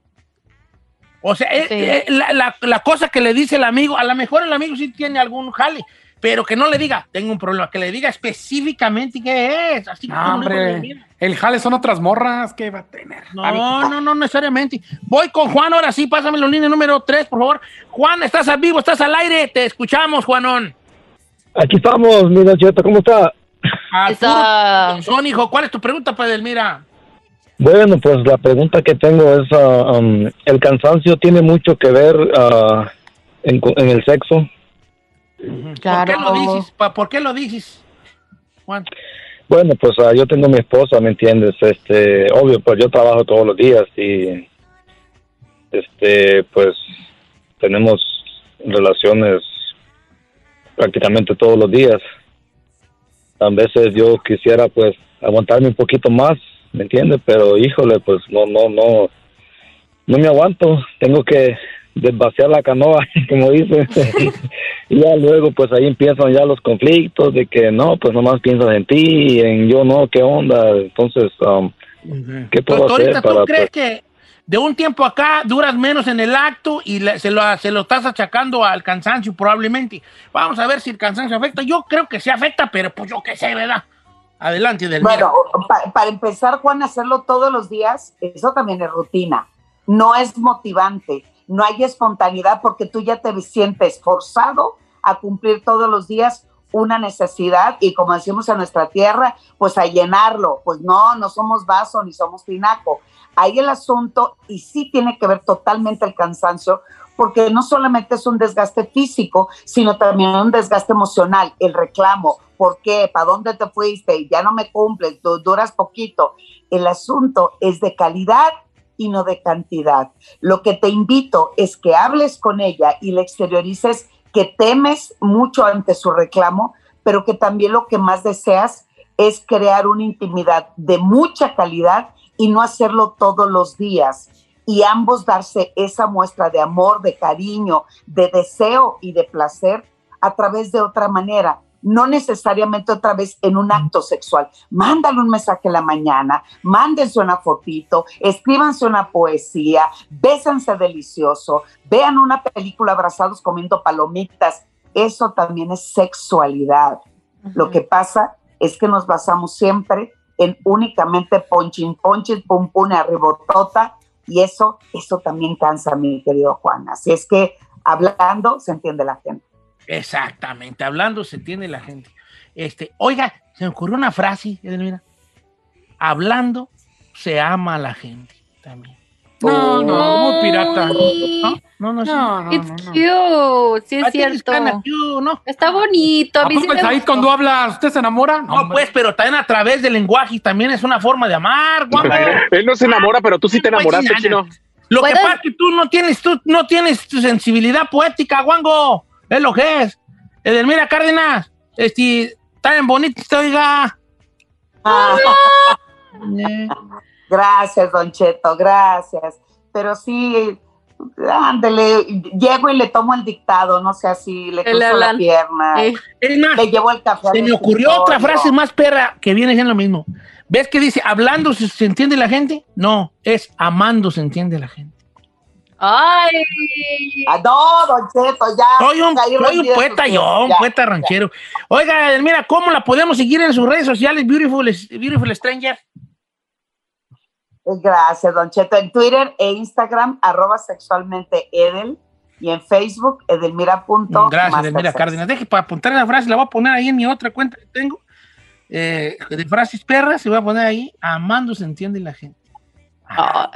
O sea, eh, Sí. eh, la, la- la cosa que le dice el amigo, a lo mejor el amigo sí tiene algún jale, pero que no le diga, tengo un problema, que le diga específicamente qué es. Así No, hombre. El jale son otras morras que va a tener. No, no, no necesariamente. Voy con Juan, ahora sí, pásame la línea número 3, por favor. Juan, estás al vivo, estás al aire, te escuchamos, Juanón. Aquí estamos, mi Cheto, ¿cómo está? Eso. puro Son, hijo, ¿cuál es tu pregunta para Edelmira? Bueno, pues la pregunta que tengo es, ah, um, ¿el cansancio tiene mucho que ver ah, en, el sexo? ¿Por qué lo dices? ¿Por qué lo dices, Juan? Bueno, pues ah, yo tengo mi esposa, ¿me entiendes? Este, obvio, pues yo trabajo todos los días y, este, pues tenemos relaciones prácticamente todos los días. A veces yo quisiera, pues, aguantarme un poquito más, ¿me entiendes? Pero, híjole, pues, no, no, no, no me aguanto. Tengo que desvaciar la canoa, (laughs) como dice. y ya luego, pues, ahí empiezan ya los conflictos de que, no, pues, nomás piensas en ti y en yo no, ¿qué onda? Entonces, um, ¿qué puedo Doctor, hacer ¿tú para, crees pues, que de un tiempo acá duras menos en el acto y le- se, lo, se lo estás achacando al cansancio probablemente? Vamos a ver si el cansancio afecta. Yo creo que sí afecta, pero pues yo qué sé, ¿verdad? Adelante, del Bueno, pa- para empezar, Juan, hacerlo todos los días, eso también es rutina. No es motivante, no hay espontaneidad porque tú ya te sientes forzado a cumplir todos los días una necesidad y como decimos en nuestra tierra, pues a llenarlo. Pues no, no somos vaso ni somos tinaco. Ahí el asunto y sí tiene que ver totalmente el cansancio porque no solamente es un desgaste físico, sino también un desgaste emocional, el reclamo, ¿por qué? ¿Para dónde te fuiste? Ya no me cumples, du- duras poquito. El asunto es de calidad y no de cantidad. Lo que te invito es que hables con ella y le exteriorices que temes mucho ante su reclamo, pero que también lo que más deseas es crear una intimidad de mucha calidad y no hacerlo todos los días y ambos darse esa muestra de amor, de cariño, de deseo y de placer a través de otra manera, no necesariamente otra vez en un acto sexual. Mándale un mensaje en la mañana, mándense una fotito, escríbanse una poesía, bésense delicioso, vean una película abrazados comiendo palomitas. Eso también es sexualidad. Lo que pasa es que nos basamos siempre en únicamente ponchin, ponchin, pum, pum, arribotota, y eso, eso también cansa, mi querido Juan. Así es que hablando se entiende la gente. Exactamente, hablando se entiende la gente. Este, oiga, se me ocurrió una frase, Edelmira. Hablando se ama a la gente también. No, no, muy pirata. ¿No? No, no, sí. No, no, It's no, no. cute, sí es I it's cierto. kinda cute, ¿no? Está bonito, a ¿A sí poco el cuando habla, usted se enamora? No, pues, pero también a través del lenguaje también es una forma de amar, guapo. Él no se enamora, pero tú sí te enamoraste, Pues, chino. Lo que pasa es que tú no tienes, tú no tienes tu sensibilidad poética, guango. Es lo que es. Edelmira Cárdenas, este, está bien bonito, oiga. Ah, Eh, (laughs) gracias, Don Cheto, gracias. Pero sí, ándele, llego y le tomo el dictado, no sé así, le cruzo la pierna, Eh, Es más, le llevo el café. se me ocurrió otra frase más perra que viene siendo lo mismo. ¿Ves que dice, hablando se, se entiende la gente? No, es amando se entiende la gente. Ay, Ah, no, Don Cheto, ya. Soy un, soy un poeta yo, un ya, poeta ya. ranchero. Oiga, Edelmira, ¿cómo la podemos seguir en sus redes sociales, Beautiful, Beautiful Stranger? Gracias, Don Cheto. En Twitter e Instagram, arroba sexualmente Edel. Y en Facebook, edelmira.mastersex. Gracias, Edelmira Cárdenas. Deje para apuntar la frase, la voy a poner ahí en mi otra cuenta que tengo. eh, de frases perras, se voy a poner ahí. Amando se entiende la gente. ah,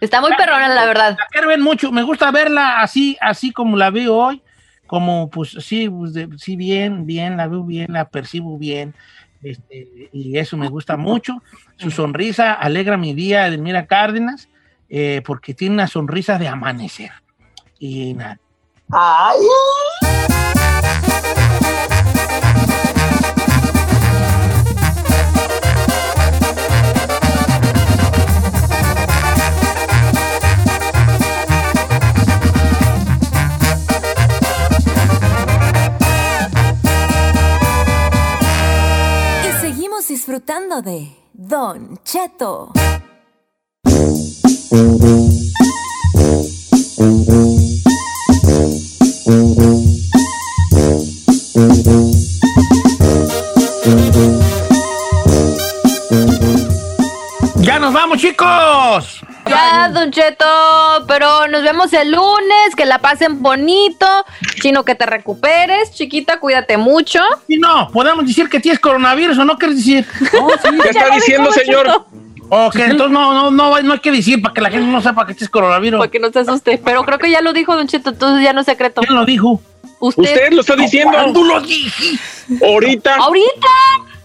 está muy perrona, la verdad. La quiero ver mucho. Me gusta verla así, así como la veo hoy. Como, pues, sí, pues, de- sí, bien, bien, la veo bien, la percibo bien. Este, y eso me gusta mucho. Su sonrisa alegra mi día, Edelmira Cárdenas, eh, porque tiene una sonrisa de amanecer. Y nada. Ay, disfrutando de Don Cheto. ¡Ya nos vamos, chicos! Ya, Don Cheto, pero nos vemos el lunes, que la pasen bonito, chino, que te recuperes, chiquita, cuídate mucho. Y no, podemos decir que tienes coronavirus o no quieres decir. (laughs) ¿Qué está diciendo, dijo, señor? Ok, entonces no, no, no, no hay que decir para que la gente no sepa que tienes coronavirus. Para que no se asuste, pero creo que ya lo dijo Don Cheto, entonces ya no es secreto. ¿Quién lo dijo? Usted, Usted lo está diciendo. ¿Cuándo lo dije? Ahorita. ahorita,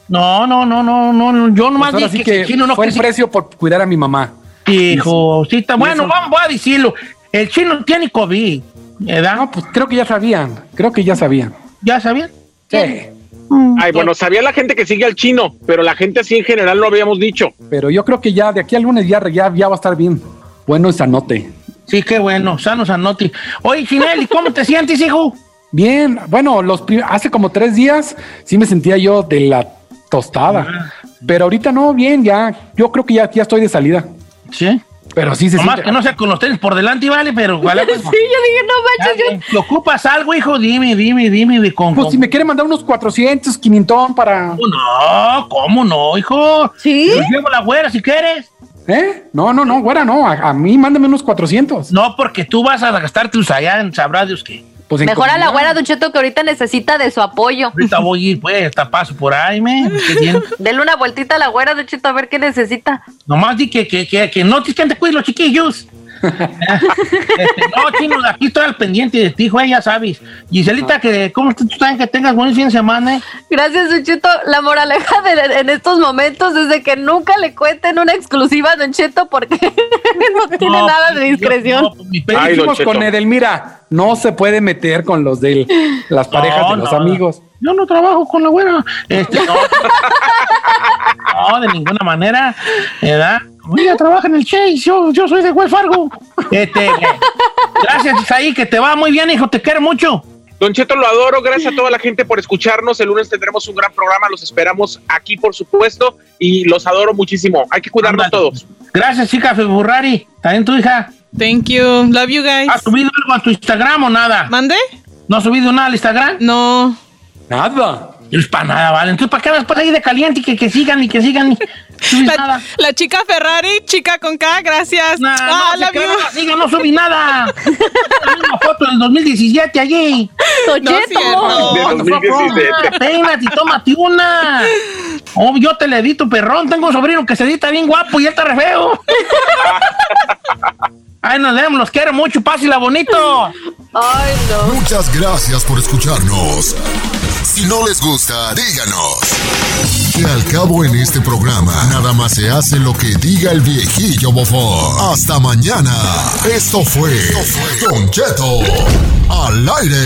No, no, no, no, no, yo nomás Pues ahora dije sí que, que no fue el precio por cuidar a mi mamá. Hijo, sí, está bueno, vamos, voy a decirlo. El chino tiene COVID, ¿verdad? No, pues creo que ya sabían. Creo que ya sabían. ¿Ya sabían? Sí. Ay, bueno, sabía la gente que sigue al chino, pero la gente así en general lo habíamos dicho. Pero yo creo que ya de aquí al lunes ya, ya, ya va a estar bien. Bueno, esa anote. Sí, qué bueno, sano Sanotti. Oye, Chinelli, ¿cómo te (laughs) sientes, hijo? Bien, bueno, los hace como tres días sí me sentía yo de la tostada. Pero ahorita no, bien, ya. Yo creo que ya, ya estoy de salida. Sí. Pero sí se Nomás siente. que no sea con los tenis por delante, ¿vale? Pero, (laughs) ¿vale? Pues, sí, yo dije, no manches, yo ¿Te ocupas algo, hijo? Dime, dime, dime. de Con, Pues con- si me quiere mandar unos 400, 500 para... No, ¿cómo no, hijo? ¿Sí? Te llevo la güera si quieres. ¿Eh? No, no, no, güera, no. A, a mí mándame unos 400. No, porque tú vas a gastar tus allá en sabrá Dios qué. Pues en Mejor a la güera, Don Cheto, que ahorita necesita de su apoyo. Ahorita voy a ir, pues, hasta paso por ahí, me. (laughs) Dele una vueltita a la güera, Don Cheto, a ver qué necesita. Nomás di que, que, que, que no te cuiden los chiquillos. Este, no, chino, aquí estoy al pendiente de ti, güey, ya sabes. Giselita, que, ¿cómo estás? tú también que tengas buen fin de semana? eh? Gracias, Don Cheto. La moraleja de- en estos momentos es de que nunca le cuenten una exclusiva a Don Cheto porque (laughs) no tiene No, nada de yo- discreción. no, pues, Ay, con Edelmira, no se puede meter con los de las parejas No, de los no, amigos. Yo no trabajo con la güera. Este, no. (laughs) no, de ninguna manera. ¿Verdad? Ella trabaja en el Chase, yo, yo soy de Wells Fargo. Este, gracias, ahí, que te va muy bien, hijo, te quiero mucho. Don Cheto, lo adoro. Gracias a toda la gente por escucharnos. El lunes tendremos un gran programa. Los esperamos aquí, por supuesto. Y los adoro muchísimo. Hay que cuidarnos Ándale. todos. Gracias, chica Ferrari. También tu hija. Thank you. Love you guys. ¿Has subido algo a tu Instagram o nada? ¿Mande? ¿No has subido nada al Instagram? No. Nada. No es para nada, ¿vale? Entonces, ¿para qué vas por ahí de caliente y que, que sigan y que sigan? Y... (laughs) La, nada. la chica Ferrari, chica con K, gracias. No, Ah, no, la siga, no subí nada. La misma foto del 2017 allí. Don No es Cheto. cierto. De 2017. Peínate y tómate una. Oh, yo te le edito, perrón. Tengo un sobrino que se edita bien guapo y él está re feo. Ay, nos vemos, los quiero mucho, pásela bonito. Ay, no. Muchas gracias por escucharnos. Si no les gusta, díganos. Que al cabo en este programa, nada más se hace lo que diga el viejillo bofón. Hasta mañana. Esto fue Don Cheto al aire.